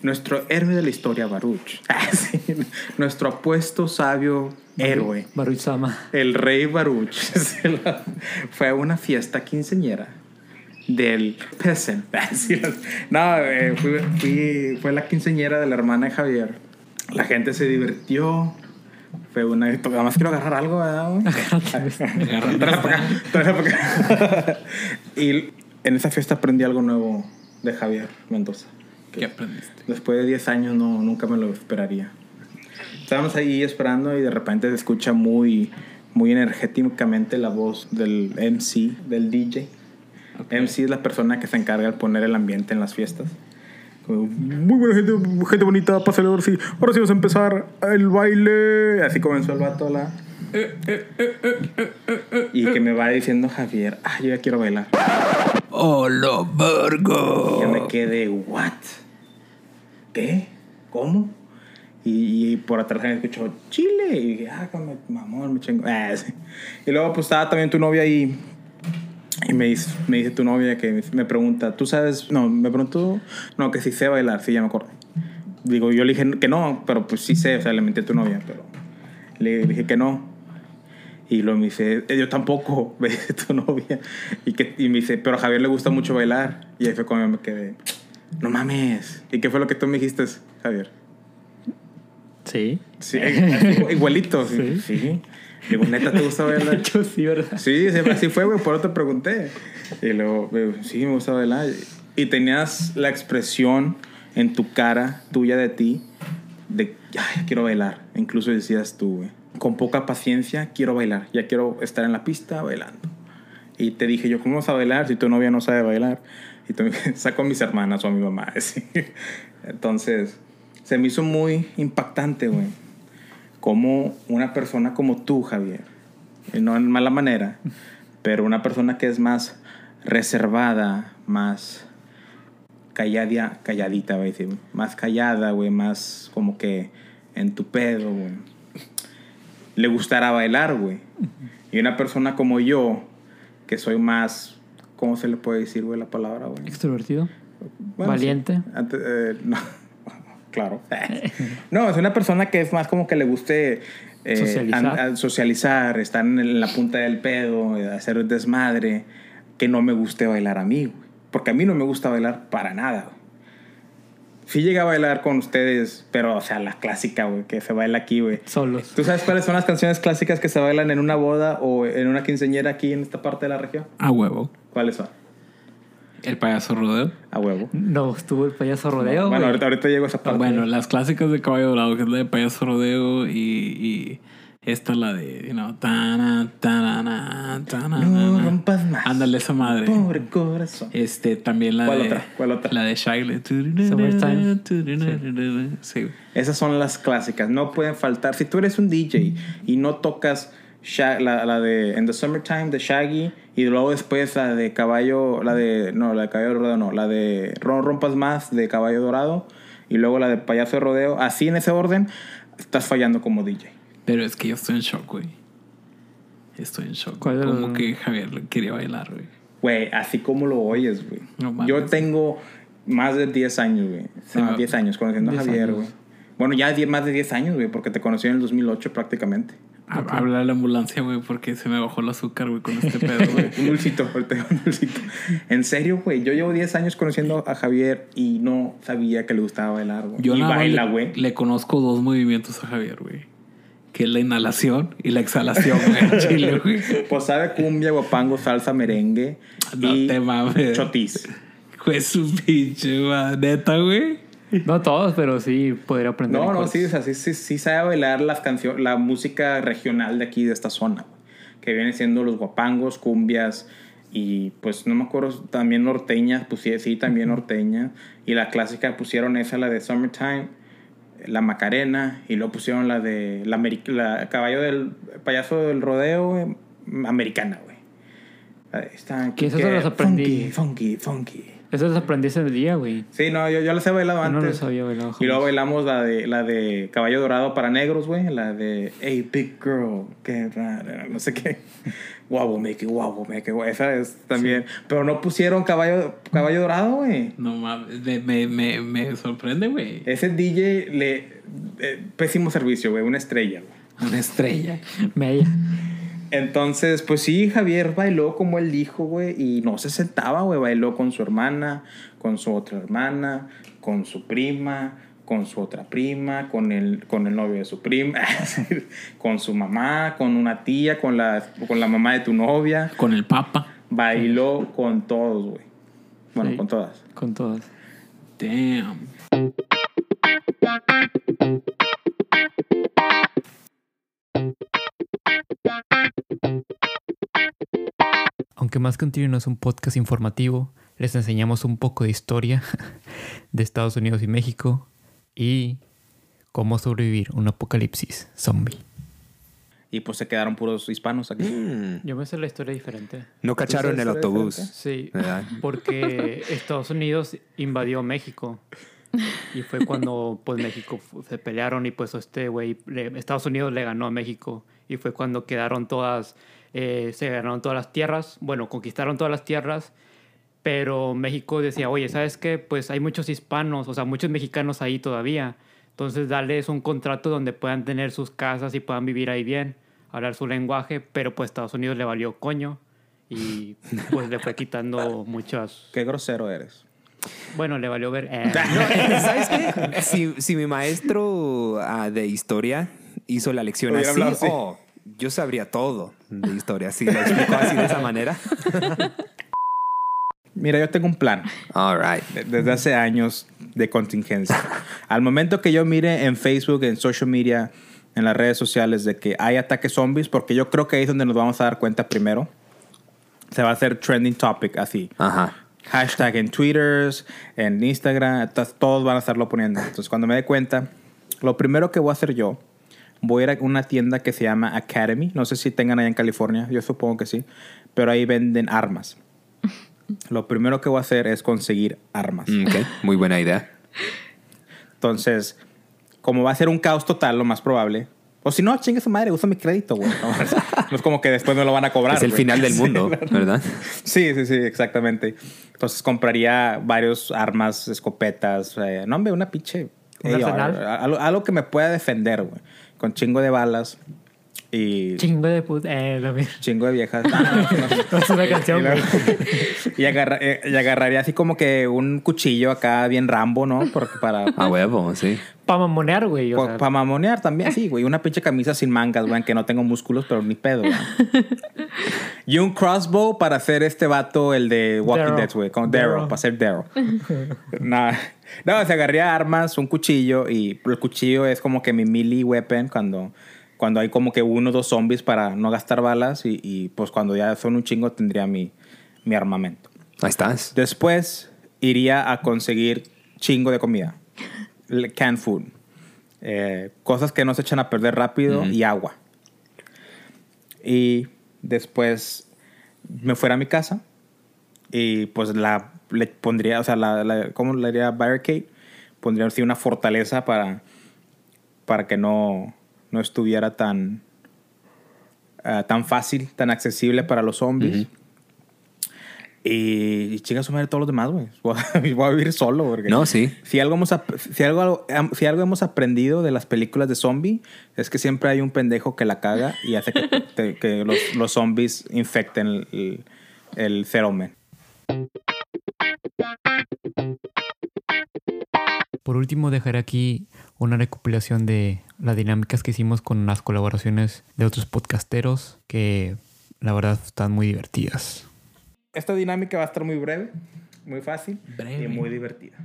nuestro héroe de la historia, Baruch, ah, nuestro apuesto sabio héroe, Baruch-sama. el rey Baruch, fue a una fiesta quinceñera del Peasant. Ah, No, eh, fui- fui- fue la quinceñera de la hermana de Javier. La gente se divirtió. Fue una. Nada más quiero agarrar algo, ¿verdad? para acá, tráela para acá. y en esa fiesta aprendí algo nuevo de Javier Mendoza. que ¿Qué aprendiste? Después de 10 años no, nunca me lo esperaría. estábamos ahí esperando y de repente se escucha muy, muy energéticamente la voz del MC, del DJ. MC es la persona que se encarga de poner el ambiente en las fiestas. Muy buena gente, gente bonita, pásale ahora sí. Ahora sí vamos a empezar el baile. Así comenzó el vato la. Y que me va diciendo Javier, ah, yo ya quiero bailar. ¡Hola, vergo! Y yo me quedé, ¿what? ¿Qué? ¿Cómo? Y, y por atrás me escuchó, Chile. Y dije, ah, mamón, me chingo. Ah, sí. Y luego, pues estaba también tu novia ahí. Y me dice, me dice tu novia que me, pregunta, ¿tú sabes? No, me preguntó, no, que si sé bailar, sí, ya me acuerdo. Digo, yo le dije que no, pero pues sí sé, o sea, le menté a tu novia, pero le dije que no. Y luego me dice, "Eh, yo tampoco, me dice tu novia. Y, que, y me dice, pero a Javier le gusta mucho bailar. Y ahí fue cuando me quedé, no mames. ¿Y qué fue lo que tú me dijiste, Javier? Sí. Sí, igualito, sí. sí. Digo, neta, ¿te gusta bailar? Hecho, sí, ¿verdad? Sí, sí, así fue, güey, por eso te pregunté. Y luego, sí, me gusta bailar. Y tenías la expresión en tu cara, tuya de ti, de, ay, quiero bailar. Incluso decías tú, güey, con poca paciencia, quiero bailar. Ya quiero estar en la pista bailando. Y te dije yo, ¿cómo vas a bailar si tu novia no sabe bailar? Y tú me saco a mis hermanas o a mi mamá. así. Entonces, se me hizo muy impactante, güey. Como una persona como tú, Javier, y no en mala manera, pero una persona que es más reservada, más callada, calladita, a decir, más callada, güey, más como que en tu pedo, güey. Le gustará bailar, güey. Y una persona como yo, que soy más, ¿cómo se le puede decir, güey, la palabra, güey? Extrovertido. Bueno, Valiente. sí. Antes, eh, no. claro. no, es una persona que es más como que le guste eh, Socializar. estar en la punta del pedo, eh, hacer desmadre, que no me guste bailar a mí, güey. Porque a mí no me gusta bailar para nada, güey. Sí llegué a bailar con ustedes, pero, o sea, la clásica, güey, que se baila aquí, güey. Solos. ¿Tú sabes cuáles son las canciones clásicas que se bailan en una boda o en una quinceañera aquí en esta parte de la región? A huevo. ¿Cuáles son? El payaso rodeo. A huevo. No, estuvo el payaso rodeo. bueno, ahorita, ahorita llego a esa parte. Bueno, las clásicas de Caballo Dorado, que es la de payaso rodeo y, y esta la de, you know, tana, tanana, tanana. No rompas más. Ándale esa madre. Pobre corazón. Este, también la ¿Cuál de... otra? ¿Cuál otra? La de Shaggy. Summertime. Sí. güey. Esas son las clásicas. No pueden faltar. Si tú eres un DJ y no tocas la, la de In the Summertime de Shaggy y luego después la de Caballo, la de, no, la de Caballo Dorado, no, la de Ron Rompas Más de Caballo Dorado y luego la de Payaso de Rodeo, así en ese orden, estás fallando como DJ. Pero es que yo estoy en shock, güey. Estoy en shock. ¿Cuál Como que Javier quería bailar, güey. Güey, así como lo oyes, güey. No mames. Yo tengo más de 10 años, güey. Sí, No, no. 10 años conociendo a 10 Javier, güey. Bueno, ya 10 más de 10 años, güey, porque te conocí en el 2008 prácticamente. Ha- Habla a la ambulancia, güey, porque se me bajó el azúcar, güey, con este pedo, güey. Un dulcito, un dulcito. En serio, güey. Yo llevo 10 años conociendo a Javier y no sabía que le gustaba bailar, güey. Yo y baila, güey. le conozco dos movimientos a Javier, güey. Que es la inhalación y la exhalación, güey, Chile, güey. Pues sabe cumbia, guapango, salsa, merengue No y te mames. chotis. Fue su pinche, ma, neta, güey. No todos, pero sí podría aprender. No, no, sí, o sea, sí, sí, sí sabe bailar las canciones, la música regional de aquí, de esta zona, que viene siendo los guapangos, cumbias y pues no me acuerdo, también norteñas, pues sí, también norteña. Y la clásica pusieron esa, la de Summertime, la Macarena, y luego pusieron la de la, la caballo del payaso del rodeo americana, güey. Esta, Que esas se las aprendí. Funky, funky, funky. Eso los aprendí ese día, güey. Sí, no, yo, yo las he bailado Yo no antes. los había bailado Y luego bailamos la de, la de Caballo Dorado para negros, güey. La de Hey, big girl, qué rara, no sé qué. Guau, make it, guau, make it. güey. Esa es también. Pero no pusieron Caballo, caballo Dorado, güey. No mames, me, me, me, me sorprende, güey. Ese DJ le. eh, pésimo servicio, güey. Una estrella, güey. Una estrella. Media. Entonces, pues sí, Javier bailó como él dijo, güey, y no se sentaba, güey, bailó con su hermana, con su otra hermana, con su prima, con su otra prima, con el, con el novio de su prima, con su mamá, con una tía, con la, con la mamá de tu novia. Con el papa. Bailó con todos, güey. Bueno, Sí. con todas. Con todas. Damn. Aunque más Country no es un podcast informativo, les enseñamos un poco de historia de Estados Unidos y México y cómo sobrevivir un apocalipsis zombie. Y pues se quedaron puros hispanos aquí. Mm. Yo me sé la historia diferente. No cacharon el autobús. Sí, porque Estados Unidos invadió México. Y fue cuando pues México se pelearon y pues este güey, Estados Unidos le ganó a México. Y fue cuando quedaron todas, eh, se ganaron todas las tierras, bueno, conquistaron todas las tierras. Pero México decía, oye, ¿sabes qué? Pues hay muchos hispanos, o sea, muchos mexicanos ahí todavía. Entonces, darles un contrato donde puedan tener sus casas y puedan vivir ahí bien, hablar su lenguaje, pero pues Estados Unidos le valió coño y pues le fue quitando muchas... Qué grosero eres. Bueno, le valió ver... eh, ¿Sabes qué? Si, si mi maestro ah, de historia hizo la lección Hubiera así, hablado así. oh, yo sabría todo de historia. Si lo explicó así de esa manera. Mira, yo tengo un plan All right. de- desde hace años de contingencia. Al momento que yo mire en Facebook, en social media, en las redes sociales de que hay ataques zombies, porque yo creo que ahí es donde nos vamos a dar cuenta primero, se va a hacer trending topic así. Ajá. Hashtag en Twitter, en Instagram, to- todos van a estarlo poniendo. Entonces, cuando me dé cuenta, lo primero que voy a hacer yo, voy a ir a una tienda que se llama Academy. No sé si tengan allá en California, yo supongo que sí, pero ahí venden armas. Lo primero que voy a hacer es conseguir armas. Mm, Ok, muy buena idea. Entonces, como va a ser un caos total, lo más probable. O si no, chingue su madre, usa mi crédito, güey. No, no es como que después me lo van a cobrar. es el güey. final del Sí, mundo, ¿verdad? Sí, sí, sí, exactamente. Entonces compraría varios armas, escopetas. eh, no, hombre, una pinche. ¿Un AR, arsenal? algo, algo que me pueda defender, güey. Con chingo de balas y Chingo de puta... Eh, lo mismo. chingo de viejas. No. Es una canción, Y, luego- güey. y agarra- eh, y agarraría así como que un cuchillo acá bien rambo, ¿no? Porque para, A huevo, sí. Para mamonear, güey. o para mamonear también, sí, güey. Una pinche camisa sin mangas, güey, que no tengo músculos, pero ni pedo, güey. Y un crossbow para hacer este vato, el de Walking Darryl. Dead, güey. Con Daryl, Daryl. para ser Daryl. Nada. No, se agarraría armas, un cuchillo, y el cuchillo es como que mi melee weapon cuando, cuando hay como que uno o dos zombies para no gastar balas, y, y, pues cuando ya son un chingo tendría mi, mi armamento. Ahí estás. Después iría a conseguir chingo de comida. Canned food. Eh, cosas que no se echan a perder rápido y agua. Y después me fuera a mi casa y pues la le pondría, o sea, la, la- ¿cómo le diría? Barricade. Pondría así una fortaleza para, para que no, no estuviera tan, ah, tan fácil, tan accesible para los zombies. Y, y chinga su madre todos los demás, güey. Voy, a- voy a vivir solo. Porque No, sí. Si algo, hemos, si, algo, si algo hemos aprendido de las películas de zombie, es que siempre hay un pendejo que la caga y hace que, te- que los, los zombies infecten el, el, el. Por último, dejaré aquí una recopilación de las dinámicas que hicimos con las colaboraciones de otros podcasteros que la verdad están muy divertidas. Esta dinámica va a estar muy breve, muy fácil y muy divertida.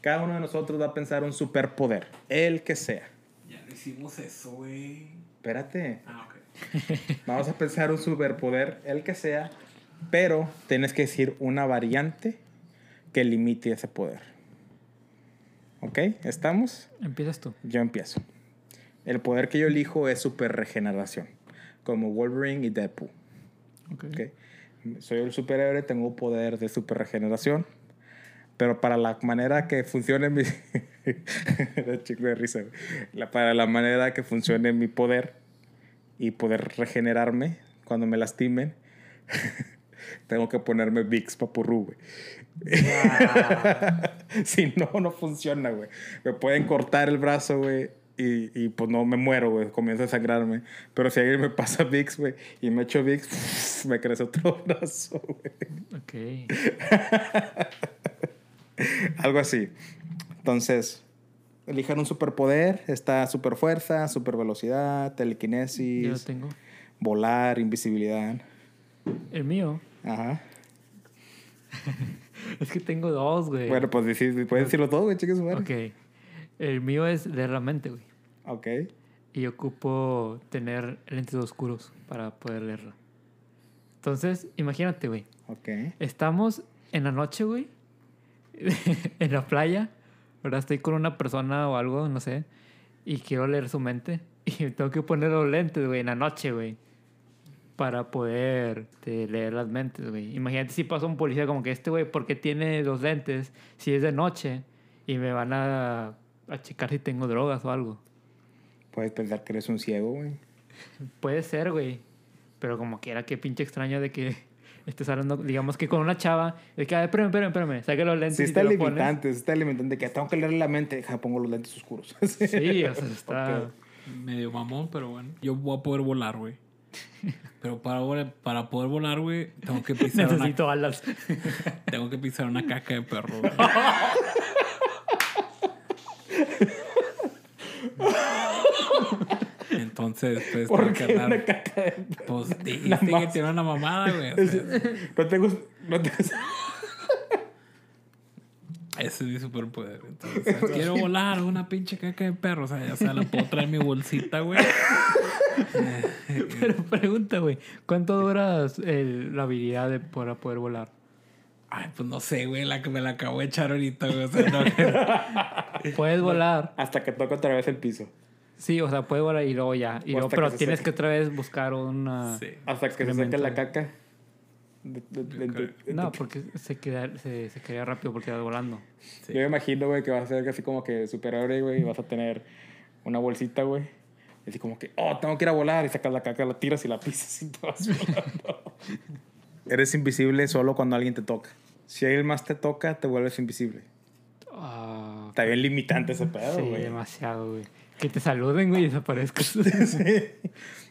Cada uno de nosotros va a pensar un superpoder, el que sea. Ya no hicimos eso, güey. Espérate. Ah, ok. Vamos a pensar un superpoder, el que sea, pero tienes que decir una variante que limite ese poder. ¿Ok? ¿Estamos? Empiezas tú. Yo empiezo. El poder que yo elijo es super regeneración, como Wolverine y Deadpool. ¿ok? Soy el superhéroe, tengo poder de super regeneración, pero para la manera que funcione mi... Chico de risa. La- para la manera que funcione mi poder y poder regenerarme cuando me lastimen, tengo que ponerme Vicks Papurru, güey. si no, no funciona, güey. Me pueden cortar el brazo, güey. Y, y pues no me muero, güey. Comienza a sangrarme. Pero si alguien me pasa Vicks, güey, y me echo Vicks, me crece otro brazo, güey. Ok. Algo así. Entonces, elijan un superpoder. Está super fuerza, super velocidad, Yo lo telequinesis, tengo. volar, invisibilidad. El mío. Ajá. Es que tengo dos, güey. Bueno, pues decí- puedes decirlo todo, güey, chicas. Ok. El mío es leer la mente, güey. Ok. Y ocupo tener lentes oscuros para poder leerla. Entonces, imagínate, güey. Ok. Estamos en la noche, güey. en la playa. ¿Verdad? Estoy con una persona o algo, no sé. Y quiero leer su mente. Y tengo que poner los lentes, güey, en la noche, güey. Para poder este, leer las mentes, güey. Imagínate si pasa un policía como que este, güey, ¿por qué tiene los lentes si es de noche? Y me van a, a checar si tengo drogas o algo. Puedes pensar que eres un ciego, güey. Puede ser, güey. Pero como quiera, qué pinche extraño de que estés hablando, digamos que con una chava, de que, a ver, espérame, espérame, espérame, saque los lentes Sí y está te lo pones. limitante, está limitante. Que tengo que leer la mente. Deja, pongo los lentes oscuros. Sí, o sea, está... Ok. Medio mamón, pero bueno. Yo voy a poder volar, güey. Pero para, para poder volar, güey, tengo que pisar una, Necesito alas. tengo que pisar una caca de perro. Entonces, pues, ¿Por tengo que qué andar. una caca de Pues dijiste que tiene una mamada, güey. o sea, No te gusta. No te... ese es mi superpoder. Entonces, quiero volar una pinche caca de perro. O sea, ya sea, la puedo traer en mi bolsita, güey. Pero pregunta, güey, ¿cuánto dura el- la habilidad de para poder volar? Ay, pues no sé, güey, la que me la acabo de echar ahorita, güey. O sea, no, Puedes volar. Hasta que toca otra vez el piso. Sí, o sea, puedes volar y luego ya. Y O luego, pero que tienes que otra vez buscar una... Sí. Hasta que se saque la caca. De- de- de- de- de- No, porque se queda, se, se quedaría rápido porque vas volando. Yo me imagino, güey, que vas a ser así como que superhéroe, güey, y vas a tener una bolsita, güey. Y así como que, oh, tengo que ir a volar. Y sacas la caca, la tiras y la pisas y te vas volando. Eres invisible solo cuando alguien te toca. Si alguien más te toca, te vuelves invisible. Ah, Está bien limitante ese pedo, sí, güey. demasiado, güey. Que te saluden, güey, y desaparezcas.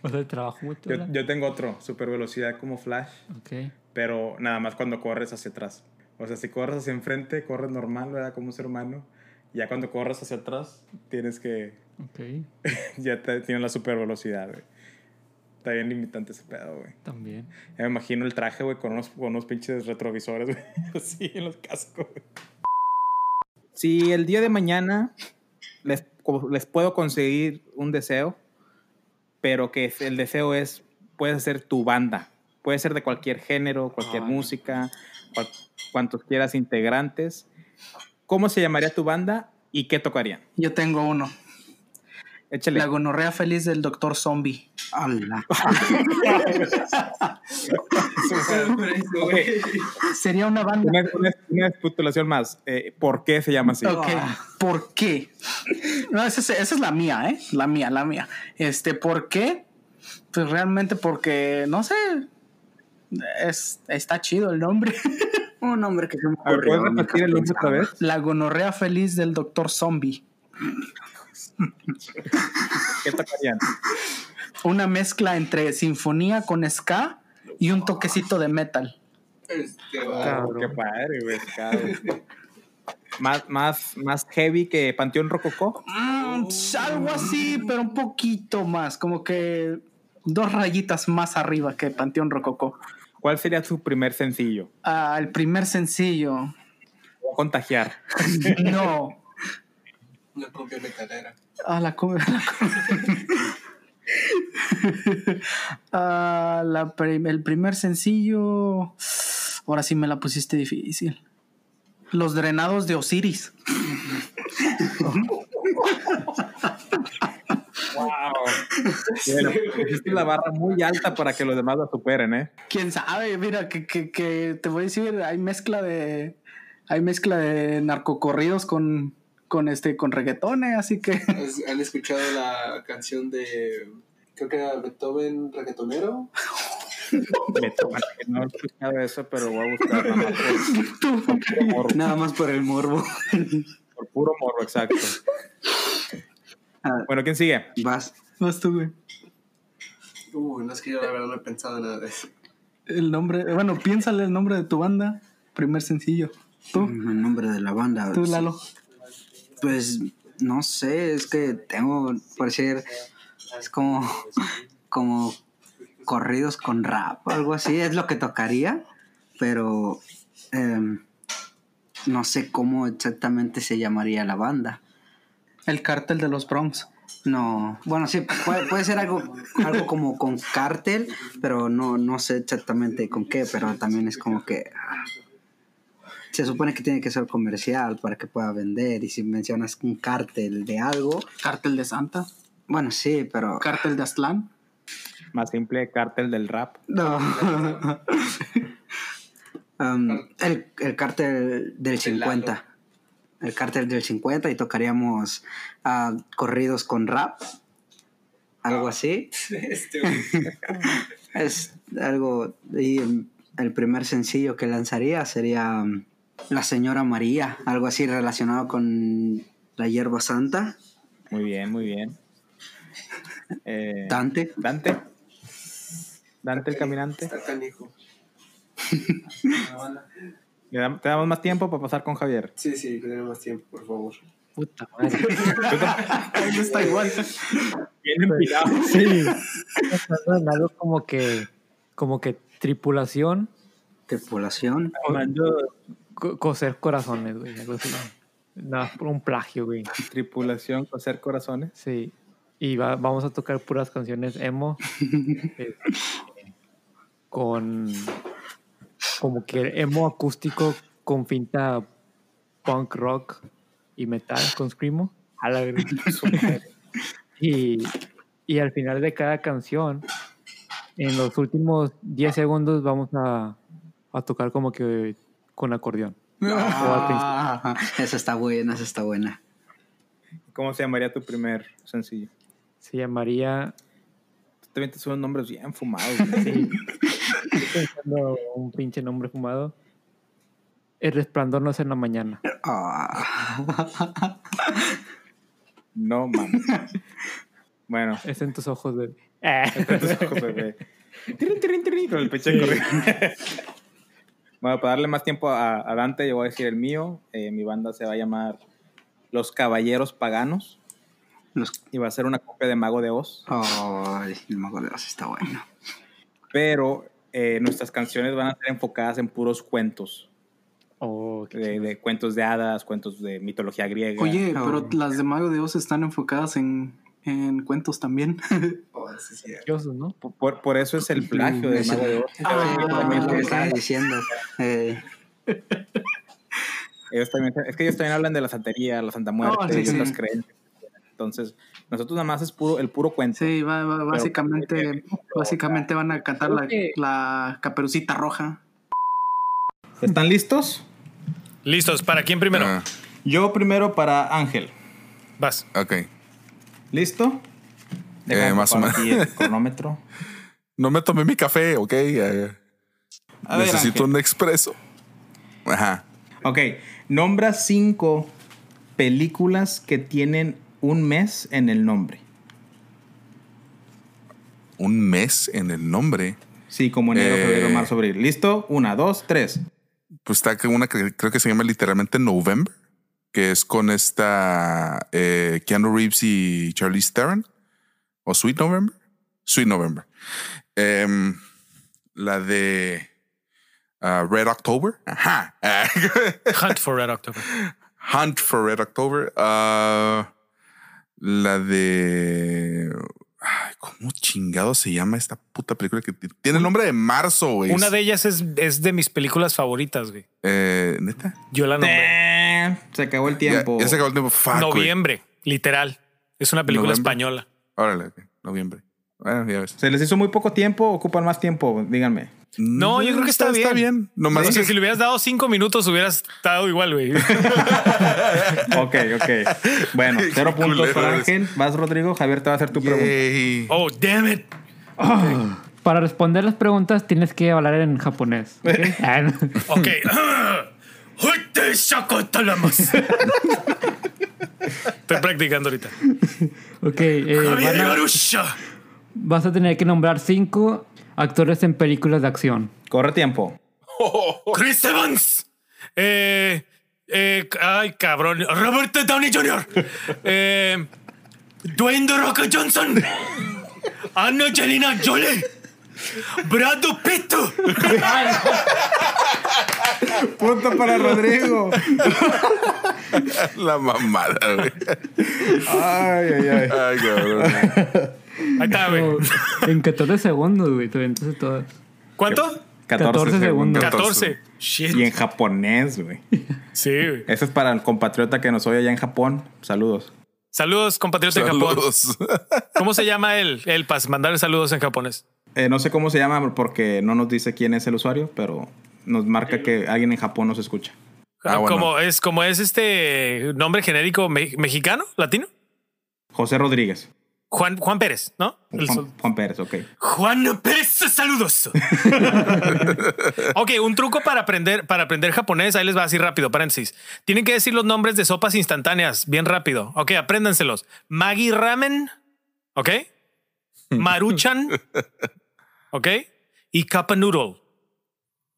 O sea, trabajo mucho. yo, yo tengo otro, super velocidad como Flash, Ok. pero nada más cuando corres hacia atrás. O sea, si corres hacia enfrente, corres normal, ¿verdad? Como un ser humano. Ya cuando corres hacia atrás, tienes que Ok. ya te, tiene la super velocidad, güey. Está bien limitante ese pedo, güey. También. Ya me imagino el traje, güey, con unos, con unos pinches retrovisores, güey. Así en los cascos, güey. Si el día de mañana les, les puedo conseguir un deseo, pero que el deseo es, puede ser tu banda. Puede ser de cualquier género, cualquier música, cual- cuantos quieras integrantes. ¿Cómo se llamaría tu banda y qué tocarían? Yo tengo uno. Échale. La gonorrea feliz del doctor zombie. Sería una banda. Una, una, una especulación más. Eh, ¿Por qué se llama así? Ok, ¿por qué? No, esa es, esa es la mía, ¿eh? La mía, la mía. Este, ¿por qué? Pues realmente porque, no sé, es, está chido el nombre. Un nombre que se me ocurrió. ¿puedes repetir el nombre otra vez? La gonorrea feliz del doctor zombie. ¿Qué tocarían? Una mezcla entre sinfonía con ska y un toquecito de metal. Qué padre, güey. cabrón. Más, más, más heavy que Panteón Rococó. Mm, algo así, pero un poquito más, como que dos rayitas más arriba que Panteón Rococó. ¿Cuál sería su primer sencillo? Ah, el primer sencillo. Voy a contagiar. No. Una copia metalera. Ah, la come- la come- Ah, la prim- el primer sencillo. Ahora sí me la pusiste difícil. Los drenados de Osiris. ¡Wow! Bueno, pusiste la barra muy alta para que los demás la superen, ¿eh? Quién sabe, mira, que, que, que te voy a decir, hay mezcla de. Hay mezcla de narcocorridos con, con este, con reggaetones, así que. ¿Has- ¿Han escuchado la canción de. Creo que era Beethoven reggaetonero? Que no he escuchado eso, pero voy a buscar nada más por, por morbo. Nada más por el morbo. Por puro morbo, exacto. Ah. Bueno, ¿quién sigue? Vas. Vas tú, güey. Uh, no es que yo la verdad no he pensado nada de eso. El nombre, bueno, piénsale el nombre de tu banda. Primer sencillo. Tú, El nombre de la banda. tú, Lalo. Pues no sé, es que tengo, por decir, es como, como corridos con rap, algo así, es lo que tocaría, pero em, no sé cómo exactamente se llamaría la banda. El cártel de los Bronx. No, bueno, sí, puede, puede ser algo, algo como con cártel, pero no, no sé exactamente con qué, pero también es como que ah, se supone que tiene que ser comercial para que pueda vender y si mencionas un cártel de algo, Cártel de Santa. bueno, sí, pero Cártel de Aztlán. Más simple, cártel del rap. no. Um, el, el cártel del 50. El cártel del 50 y tocaríamos ah, corridos con rap. Algo así. es algo. Y el- el primer sencillo que lanzaría sería um, La Señora María, algo así relacionado con la hierba santa. Muy bien, muy bien. Eh, Dante. Dante. Dante el caminante. Está canijo. Te damos más tiempo para pasar con Javier. Sí, sí, que tenemos más tiempo, por favor. Puta madre. está igual. Bien empilado. Sí. Algo como que, como que tripulación, Tripulación. co- coser corazones, güey. No, por un plagio, güey. Tripulación, coser corazones. Sí. Y va- vamos a tocar puras canciones emo. eh, con como que emo acústico con finta punk rock y metal con screamo. A la y, y al final de cada canción, en los últimos 10 segundos vamos a, a tocar como que con acordeón. Ah, esa está buena, esa está buena. ¿Cómo se llamaría tu primer sencillo? Se llamaría Tú también te suenan nombres bien fumados. Sí. Estoy pensando un pinche nombre fumado. El resplandor no es en la mañana. Ah. No mames. Bueno, Es en tus ojos, bebé. está en tus ojos, bebé. Tirin, tirin, tirin, con el pecho Sí. corriendo. Bueno, para darle más tiempo a, a Dante, yo voy a decir el mío. Eh, mi banda se va a llamar Los Caballeros Paganos. Los- Y va a ser una copia de Mago de Oz. Ay, el mago de Oz está bueno. Pero eh, nuestras canciones van a ser enfocadas en puros cuentos. Oh, qué De, de cuentos de hadas, cuentos de mitología griega. Oye, pero las de Mago de Oz están enfocadas en, en cuentos también. Sí, sí. graciosos, ¿no? Por- eso es el plagio de Mago de Oz. Ah, También lo que ok. estaba diciendo. Eh, Ellos también, es que ellos también hablan de la santería, la Santa Muerte Oh, sí, y sí. otras creencias. Entonces, nosotros nada más es puro, el puro cuento. Sí, va- va- básicamente, básicamente van a cantar la, la caperucita roja. ¿Están listos? Listos, ¿para quién primero? Ah, Yo primero para Ángel. Vas. ok. ¿Listo? Eh, más o menos. el cronómetro. No me tomé mi café, ok. Eh, A necesito un expreso. Ajá. Ok, nombra cinco películas que tienen un mes en el nombre. Un mes en el nombre. Sí, como enero, Eh. febrero, marzo, abril. ¿Listo? Una, dos, tres. Pues está una que creo que se llama literalmente November, que es con esta eh, Keanu Reeves y Charlize Theron. ¿O Sweet November? Sweet November. Em, la de ah, Red October. Ajá. Hunt for Red October. Hunt for Red October. Ah, la de. Ay, ¿Cómo chingado se llama esta puta película que tiene el nombre de marzo, güey? Una de ellas es, es de mis películas favoritas, güey. Eh, ¿Neta? Yo la nombré. Eh, Se acabó el tiempo. ya se acabó el tiempo. Fuck, güey. Noviembre, literal. Es una película española. Órale, noviembre. Bueno, ya ves. ¿Se les hizo muy poco tiempo o ocupan más tiempo? Díganme. No, yo creo que está, bien. Está bien. Nomás que- si le hubieras dado cinco minutos, hubieras estado igual, güey. Ok, ok. Bueno, cero Qué puntos para. Ángel. Vas, Rodrigo. Javier te va a hacer tu pregunta. Oh, damn it. Para responder las preguntas tienes que hablar en japonés. ¿ok? Ah, no. Ok. Hoite shakotalamas. Estoy practicando ahorita. ok, eh, van a- Garusha. vas a tener que nombrar cinco actores en películas de acción. Corre tiempo. Chris Evans. Eh, eh, ay, cabrón. Robert Downey Jr. Eh, Dwayne The Rock Johnson. Angelina Jolie. Brad Pitt. Punto para Rodrigo. La mamada, güey. Ay, ay, ay. Ay, cabrón. Ahí está, güey. En 14 segundos, güey. Te todas. ¿Cuánto? 14 segundos. 14. Shit. Y en japonés, güey. Sí, güey. Eso es para el compatriota que nos oye allá en Japón. Saludos. Saludos, compatriota de Japón. Saludos. ¿Cómo se llama él? Él, para mandarle saludos en japonés. Eh, no sé cómo se llama porque no nos dice quién es el usuario, pero nos marca que alguien en Japón nos escucha. Ah, bueno. como es como es este nombre genérico me- mexicano, latino. José Rodríguez. Juan, Juan Pérez, ¿no? Juan Pérez, ok. Juan Pérez, saludos. ok, un truco para aprender, para aprender japonés, ahí les va así rápido, paréntesis. Tienen que decir los nombres de sopas instantáneas, bien rápido. Ok, apréndanselos. Maggi Ramen, ok. Maruchan, ok. Y Kappa Noodle.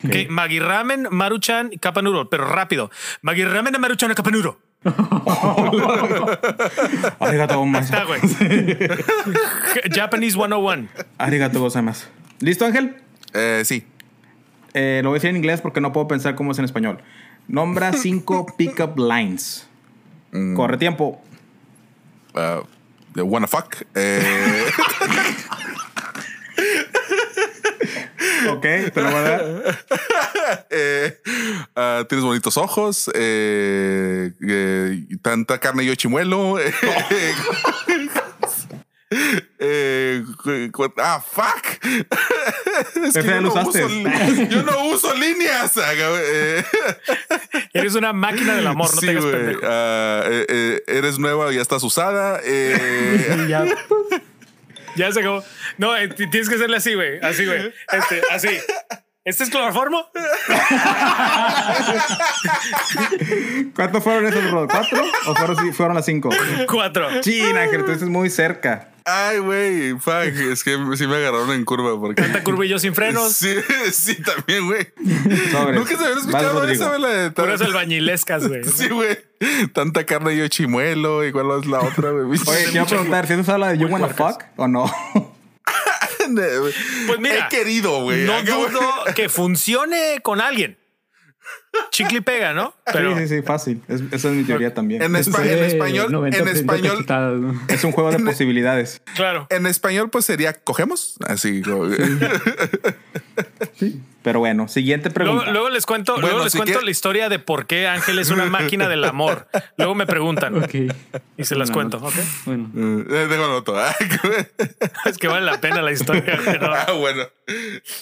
Ok, Maggi Ramen, Maruchan y Kappa Noodle, pero rápido. Maggi Ramen, Maruchan y Kappa Noodle. Arigato gozaimasu. Está, güey. Japanese 101. Arigato gozaimasu. ¿Listo, Ángel? Eh, sí. Eh, lo voy a decir en inglés porque no puedo pensar cómo es en español. Nombra cinco pickup lines. Mm. Corre tiempo. Uh, the wanna fuck. Eh, Ok, te lo voy a dar. eh, ah, tienes bonitos ojos. Eh, eh, tanta carne y chimuelo. Eh, eh, ah, fuck. Es ya yo, no usaste. uso, yo no uso líneas. Eres una máquina del amor, no Sí, te hagas. Ah, eres nueva y ya estás usada. Eh, Ya. Ya se acabó. No, eh, t- tienes que hacerle así, güey. Así, güey. Este, así. ¿Este es cloroformo? ¿Cuántos fueron esos, Rod? ¿Cuatro? ¿O fueron, fueron las cinco? Cuatro. China, tú estás muy cerca. Ay, güey, fuck. Es que sí me agarraron en curva porque. Tanta curva y yo sin frenos. Sí, sí, también, güey. Nunca se habían escuchado esa, güey, la de Puras albañilescas, güey. Sí, güey. Tanta carne y yo chimuelo. ¿Y cuál es la otra, güey? Oye, quiero preguntar, ¿si has usado la de You Wanna Fuck o no? Pues mira. He querido, güey. No dudo que funcione con alguien. Chicle y pega, ¿no? Pero Sí, sí, sí, fácil. Es- esa es mi teoría también. En, espa- en español, en español, ¿no? Es un juego de posibilidades. claro. en español, pues sería cogemos. Así. como- Pero bueno, siguiente pregunta. luego les cuento, Bueno, luego les si cuento quiere- la historia de por qué Ángel es una máquina del amor. Luego me preguntan Ok. y se las cuento. ¿ok? Bueno. Eh, Dejo noto. Ah, Es que vale la pena la historia. pero- Ah, bueno.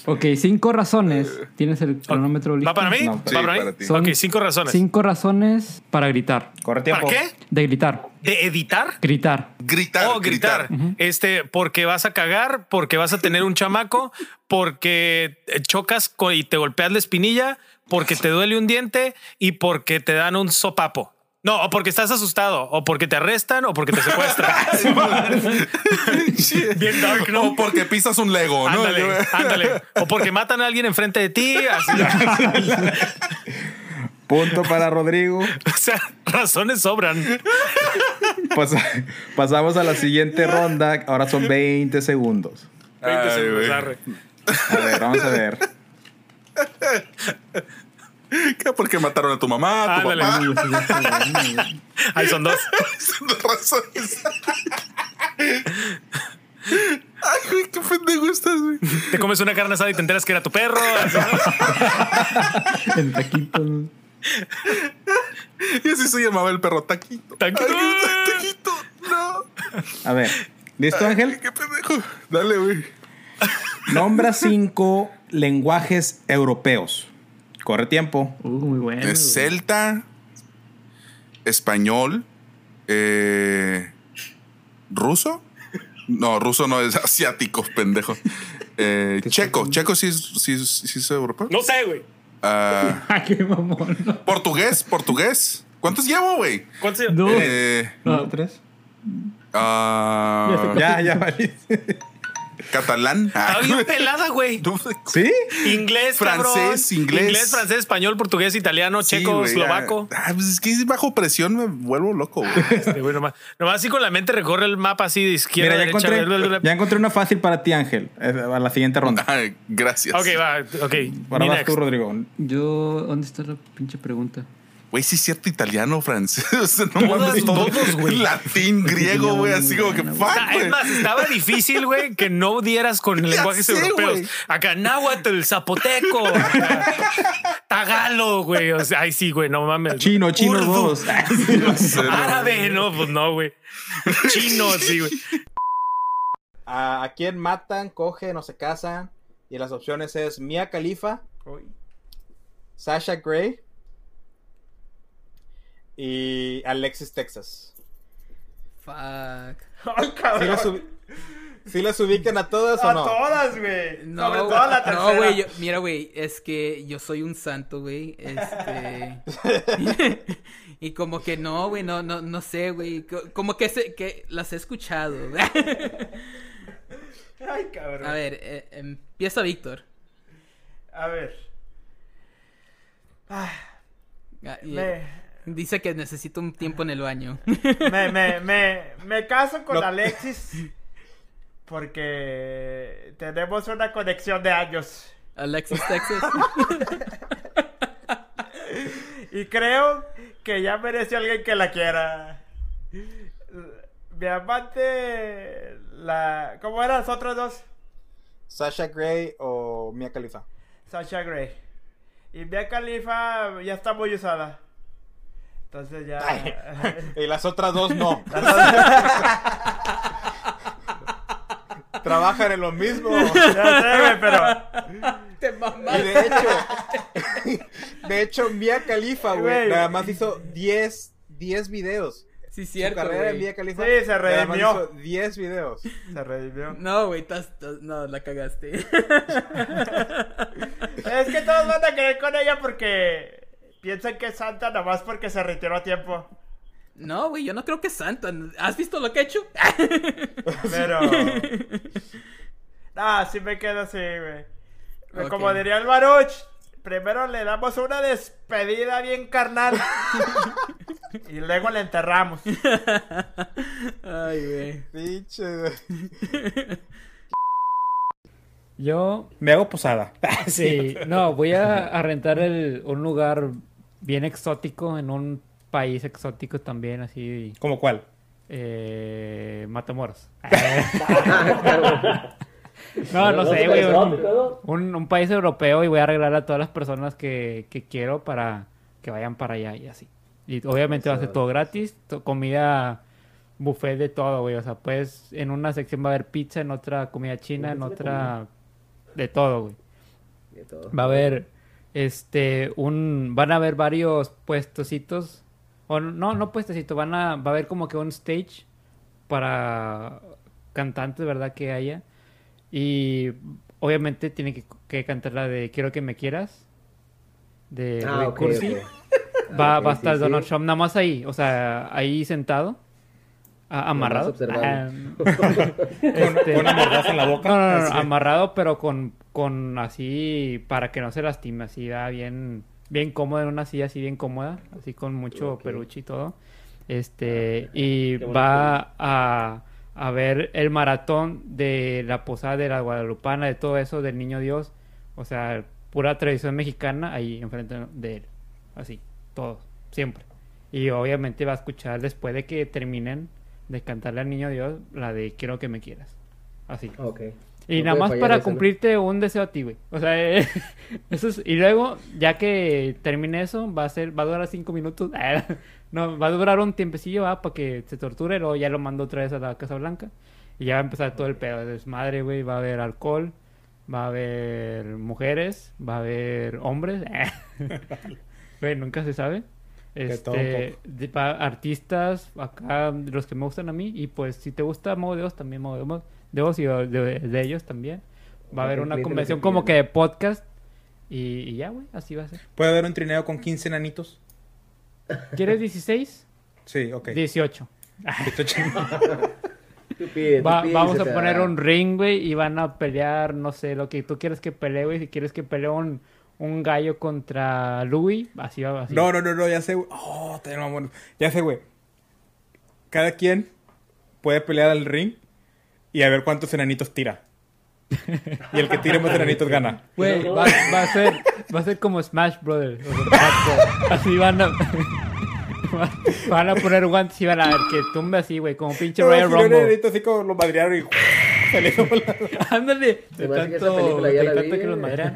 Ok, cinco razones. ¿Tienes el cronómetro listo? ¿Va para mí? No, ¿Va para mí? Para ti. Son ok, cinco razones. Cinco razones para gritar. Corre ¿Para tiempo. qué? De gritar. ¿De editar? Gritar. Gritar. Oh, gritar. Este, porque vas a cagar, porque vas a tener un chamaco, porque chocas y te golpeas la espinilla, porque te duele un diente y porque te dan un sopapo. No, o porque estás asustado, o porque te arrestan, o porque te secuestran. Bien dark, ¿no? O porque pisas un Lego, ¿no? Ándale, ándale. O porque matan a alguien enfrente de ti. Así. Punto para Rodrigo. O sea, razones sobran. Pas- pasamos a la siguiente ronda. Ahora son 20 segundos. 20 Ay, segundos. A ver, vamos a ver. ¿Qué? Porque mataron a tu mamá, a tu Ándale. papá. Ahí son dos. Son dos razones. Ay, güey, qué pendejo estás, güey. Te comes una carne asada y te enteras que era tu perro. En taquitos. Y así se llamaba el perro Taquito. Taquito. Ay, taquito. No. A ver. ¿Listo, Ángel? Qué pendejo. Dale, güey. Nombra cinco lenguajes europeos. Corre tiempo. Uh, muy bueno. Es celta, español, eh, ruso. No, ruso no es asiático, pendejo. Eh, checo, checo sí es, sí, es- sí es europeo. No sé, güey. Ah, Ah, qué mamón. portugués, portugués. ¿Cuántos llevo, güey? ¿Cuántos Dos. Eh, Ah, tres. ah, Ya, ya, valí. Catalán. Ah, Está bien pelada, güey. ¿Sí? Inglés, Francés, cabrón. inglés. Inglés, francés, español, portugués, italiano, sí, checo, güey, eslovaco. Ah, pues es que bajo presión me vuelvo loco, güey. Este, güey, nomás, nomás así con la mente recorre el mapa así de izquierda Mira, a ya derecha. encontré, ya encontré una fácil para ti, Ángel. eh, A la siguiente ronda. Ay, gracias. Ok, va, ok. Ahora vas tú, Rodrigo. Yo, ¿dónde está la pinche pregunta? Güey, sí es cierto, italiano, francés. No mames, todo- todos, güey. Latín, griego, güey, así como que fuck, güey. es más, estaba difícil, güey, que no dieras con lenguajes sé, europeos. güey. Acá, náhuatl, zapoteco, acá, tagalo, güey. O sea, ay, sí, güey, no mames. Chino, chino Urdu, dos. Árabe, no, pues no, güey. Chino, sí, güey. ¿A, a quién matan, cogen o se casan? Y las opciones es Mia Khalifa, Sasha Gray y Alexis Texas. Fuck. ¿Sí las, ubi- sí las ubican a todas o no? güey. No, Sobre todo la tercera. no, güey, mira, güey, es que yo soy un santo, güey, este... y como que no, güey, no, no, no sé, güey, co- como que, se, que las he escuchado, güey. Ay, cabrón. A ver, eh, empieza Víctor. A ver. Ah, Me- Dice que necesita un tiempo en el baño. Me, me, me, me caso con Alexis porque tenemos una conexión de años. Alexis Texas. y creo que ya mereció alguien que la quiera. Mi amante, la... ¿Cómo eran las otras dos? Sasha Gray o Mia Khalifa. Sasha Grey. Y Mia Khalifa ya está muy usada. Entonces ya... Y las otras dos no. Trabajan en lo mismo. Ya sé, güey, pero... Te Y de hecho, de hecho, Mia Khalifa, güey, Güey. nada más hizo 10, 10 videos. Sí, Su cierto, carrera de güey. Mia Khalifa. Sí, se redimió. hizo 10 videos. Se redimió. No, güey, no, la cagaste. Es que todos van a querer con ella porque piensan que es santa nomás porque se retiró a tiempo. No, güey, yo no creo que es santa. ¿Has visto lo que he hecho? Pero. Ah, sí me quedo así, güey. Ok. Como diría el Baruch, primero le damos una despedida bien carnal. y luego le enterramos. Ay, güey. Pinche. Yo. Me hago posada. Sí, no, voy a, a rentar el, un lugar bien exótico, en un país exótico también, así. ¿Cómo cuál? Eh, Matamoros. no, no sé, güey. Un, un- un país europeo y voy a arreglar a todas las personas que, que quiero para que vayan para allá y así. Y obviamente va a ser todo gratis, to- comida buffet de todo, güey. O sea, pues en una sección va a haber pizza, en otra comida china, en otra de todo, güey. Va a haber este un van a haber varios puestecitos o no no puestecitos, van a va a haber como que un stage para cantantes, ¿verdad? que haya y obviamente tiene que, que cantar la de Quiero que me quieras de Ah, Cursi. Va, Ok, va a estar sí. Donald Trump nada más ahí, o sea, ahí sentado. a- amarrado. observando. Ah, este, con una mordaza en la boca. No, no, no, Así. amarrado, pero con, con así, para que no se lastime, así, va bien, bien cómodo en una silla así bien cómoda, así con mucho peluche y todo. Este, y Qué bonito. va a, a ver el maratón de la posada de la Guadalupana, de todo eso, del Niño Dios, o sea, pura tradición mexicana ahí enfrente de él, así, todo, siempre. Y obviamente va a escuchar después de que terminen de cantarle al Niño Dios la de Quiero que me quieras. Así. Ok. Y No nada más para cumplirte un deseo a ti, güey. O sea, eh, eso es- y luego, ya que termine eso, va a ser, va a durar cinco minutos. no, va a durar un tiempecillo, va, para que se torture, luego ya lo mando otra vez a la Casa Blanca. Y ya va a empezar todo el pedo de desmadre, güey. Va a haber alcohol, va a haber mujeres, va a haber hombres. Güey, nunca se sabe. Este, de- artistas, acá, los que me gustan a mí. Y pues, si te gusta Modo de Oz, también Modo de Oz- de Oz y de, de- de ellos también. Va a haber una convención como que de podcast. Y, y ya, güey, así va a ser. ¿Puede haber un trineo con 15 nanitos? ¿Quieres 16? Sí, ok. 18. Tú pide, tú Va- pide y vamos a te poner un ring, güey, y van a pelear, no sé, lo que tú quieres que pelee, güey. Si quieres que pelee un, un gallo contra Louis, así va. Así No, no, no, no, ya sé, güey. Oh, mamón. Ya sé, güey. Cada quien puede pelear al ring y a ver cuántos enanitos tira. y el que tire más enanitos gana. Güey, va, va a ser, va a ser como Smash Brothers. o sea. Así van a. Van a poner guantes y van a ver que tumbe así, güey, como pinche No, Royal Rumble. enanito así como lo madrearon y. Ándale. De esa tanto, de tanto vi, que los madrean.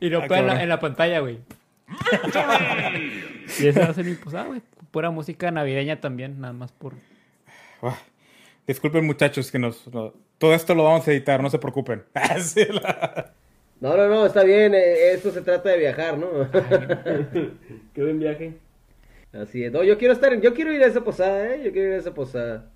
Y lo Ah, ponen en la, cabrón. en la pantalla, güey. y eso hace mi posada, güey. Pura música navideña también, nada más por. Ah, Disculpen muchachos que nos... no- todo esto lo vamos a editar, no se preocupen. Ah, No, no, no, está bien. eh, Esto se trata de viajar, ¿no? Qué buen viaje. Así es. No, yo quiero estar, yo quiero ir a esa posada, ¿eh? Yo quiero ir a esa posada.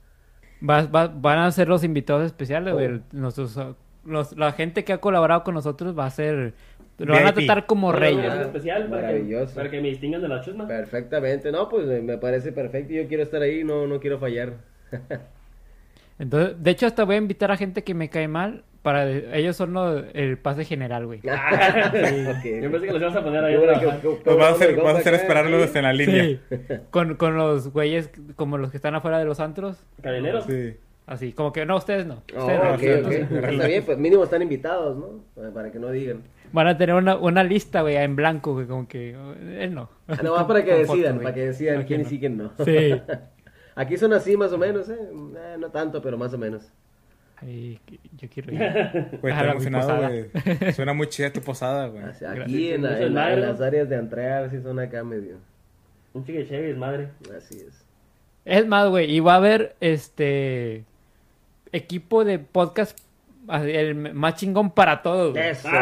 Va- va- van a ser los invitados especiales, güey. Nuestros, uh, los- la gente que ha colaborado con nosotros va a ser. Lo van a tratar como reyes. especial para que, Maravilloso. para que me distingan de la chusma. Perfectamente. No, pues me parece perfecto. Yo quiero estar ahí, no, no quiero fallar. Entonces, de hecho, hasta voy a invitar a gente que me cae mal. Para ellos son los- el pase general, güey. Ah, Ok. Yo pensé que los ibas a poner ahí bueno que- Pues vas a hacer, vas a hacer esperarlos en la línea. Sí. Con, con los güeyes como los que están afuera de los antros. ¿Cadeneros? Sí. Así, como que no, ustedes no. Oh, Ustedes no, ok, ustedes ok. no. Está bien, pues mínimo están invitados, ¿no? Para- que no digan. Van a tener una, una lista, güey, en blanco, güey, como que oh, él no. Ah, no, más para que decidan, foto, para que decidan quién no. sí y quién no. Sí. Aquí son así más o menos, ¿eh? Eh, No tanto, pero más o menos. Ay, yo quiero ir. Güey, A estoy emocionado, güey. Suena muy chida tu posada, güey. Aquí en, la- en la- en las áreas de entrar, sí son acá medio. Un chique Chevy es madre. Así es. Es más, güey, y va a haber este equipo de podcast el más chingón para todos. güey. Eso, Eso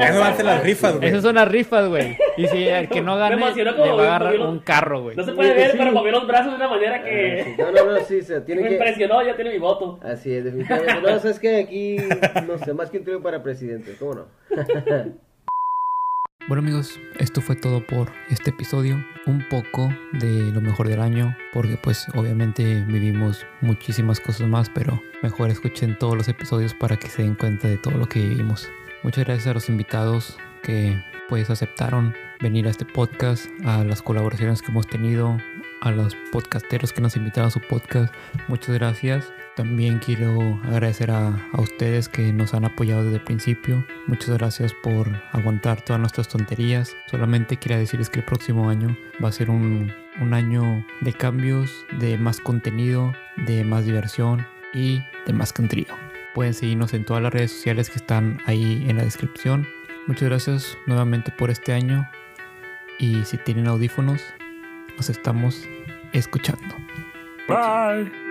eso van a ser las rifas, güey. Esas son las rifas, güey. Y si el que no Me gane le va a agarrar movió un carro, güey. No se puede ver, pero movió los brazos de una manera que No, no, no, sí, se tiene me que. impresionó, ya tiene mi voto. Así es, definitivamente. No, sabes que aquí, no sé, más que un trío para presidente, ¿cómo no? Bueno amigos, esto fue todo por este episodio. Un poco de lo mejor del año, porque pues obviamente vivimos muchísimas cosas más, pero mejor escuchen todos los episodios para que se den cuenta de todo lo que vivimos. Muchas gracias a los invitados que pues aceptaron venir a este podcast, a las colaboraciones que hemos tenido, a los podcasteros que nos invitaron a su podcast. Muchas gracias. También quiero agradecer a, ustedes que nos han apoyado desde el principio. Muchas gracias por aguantar todas nuestras tonterías. Solamente quería decirles que el próximo año va a ser un, un año de cambios, de más contenido, de más diversión y de más contenido. Pueden seguirnos en todas las redes sociales que están ahí en la descripción. Muchas gracias nuevamente por este año y si tienen audífonos, nos estamos escuchando. Bye.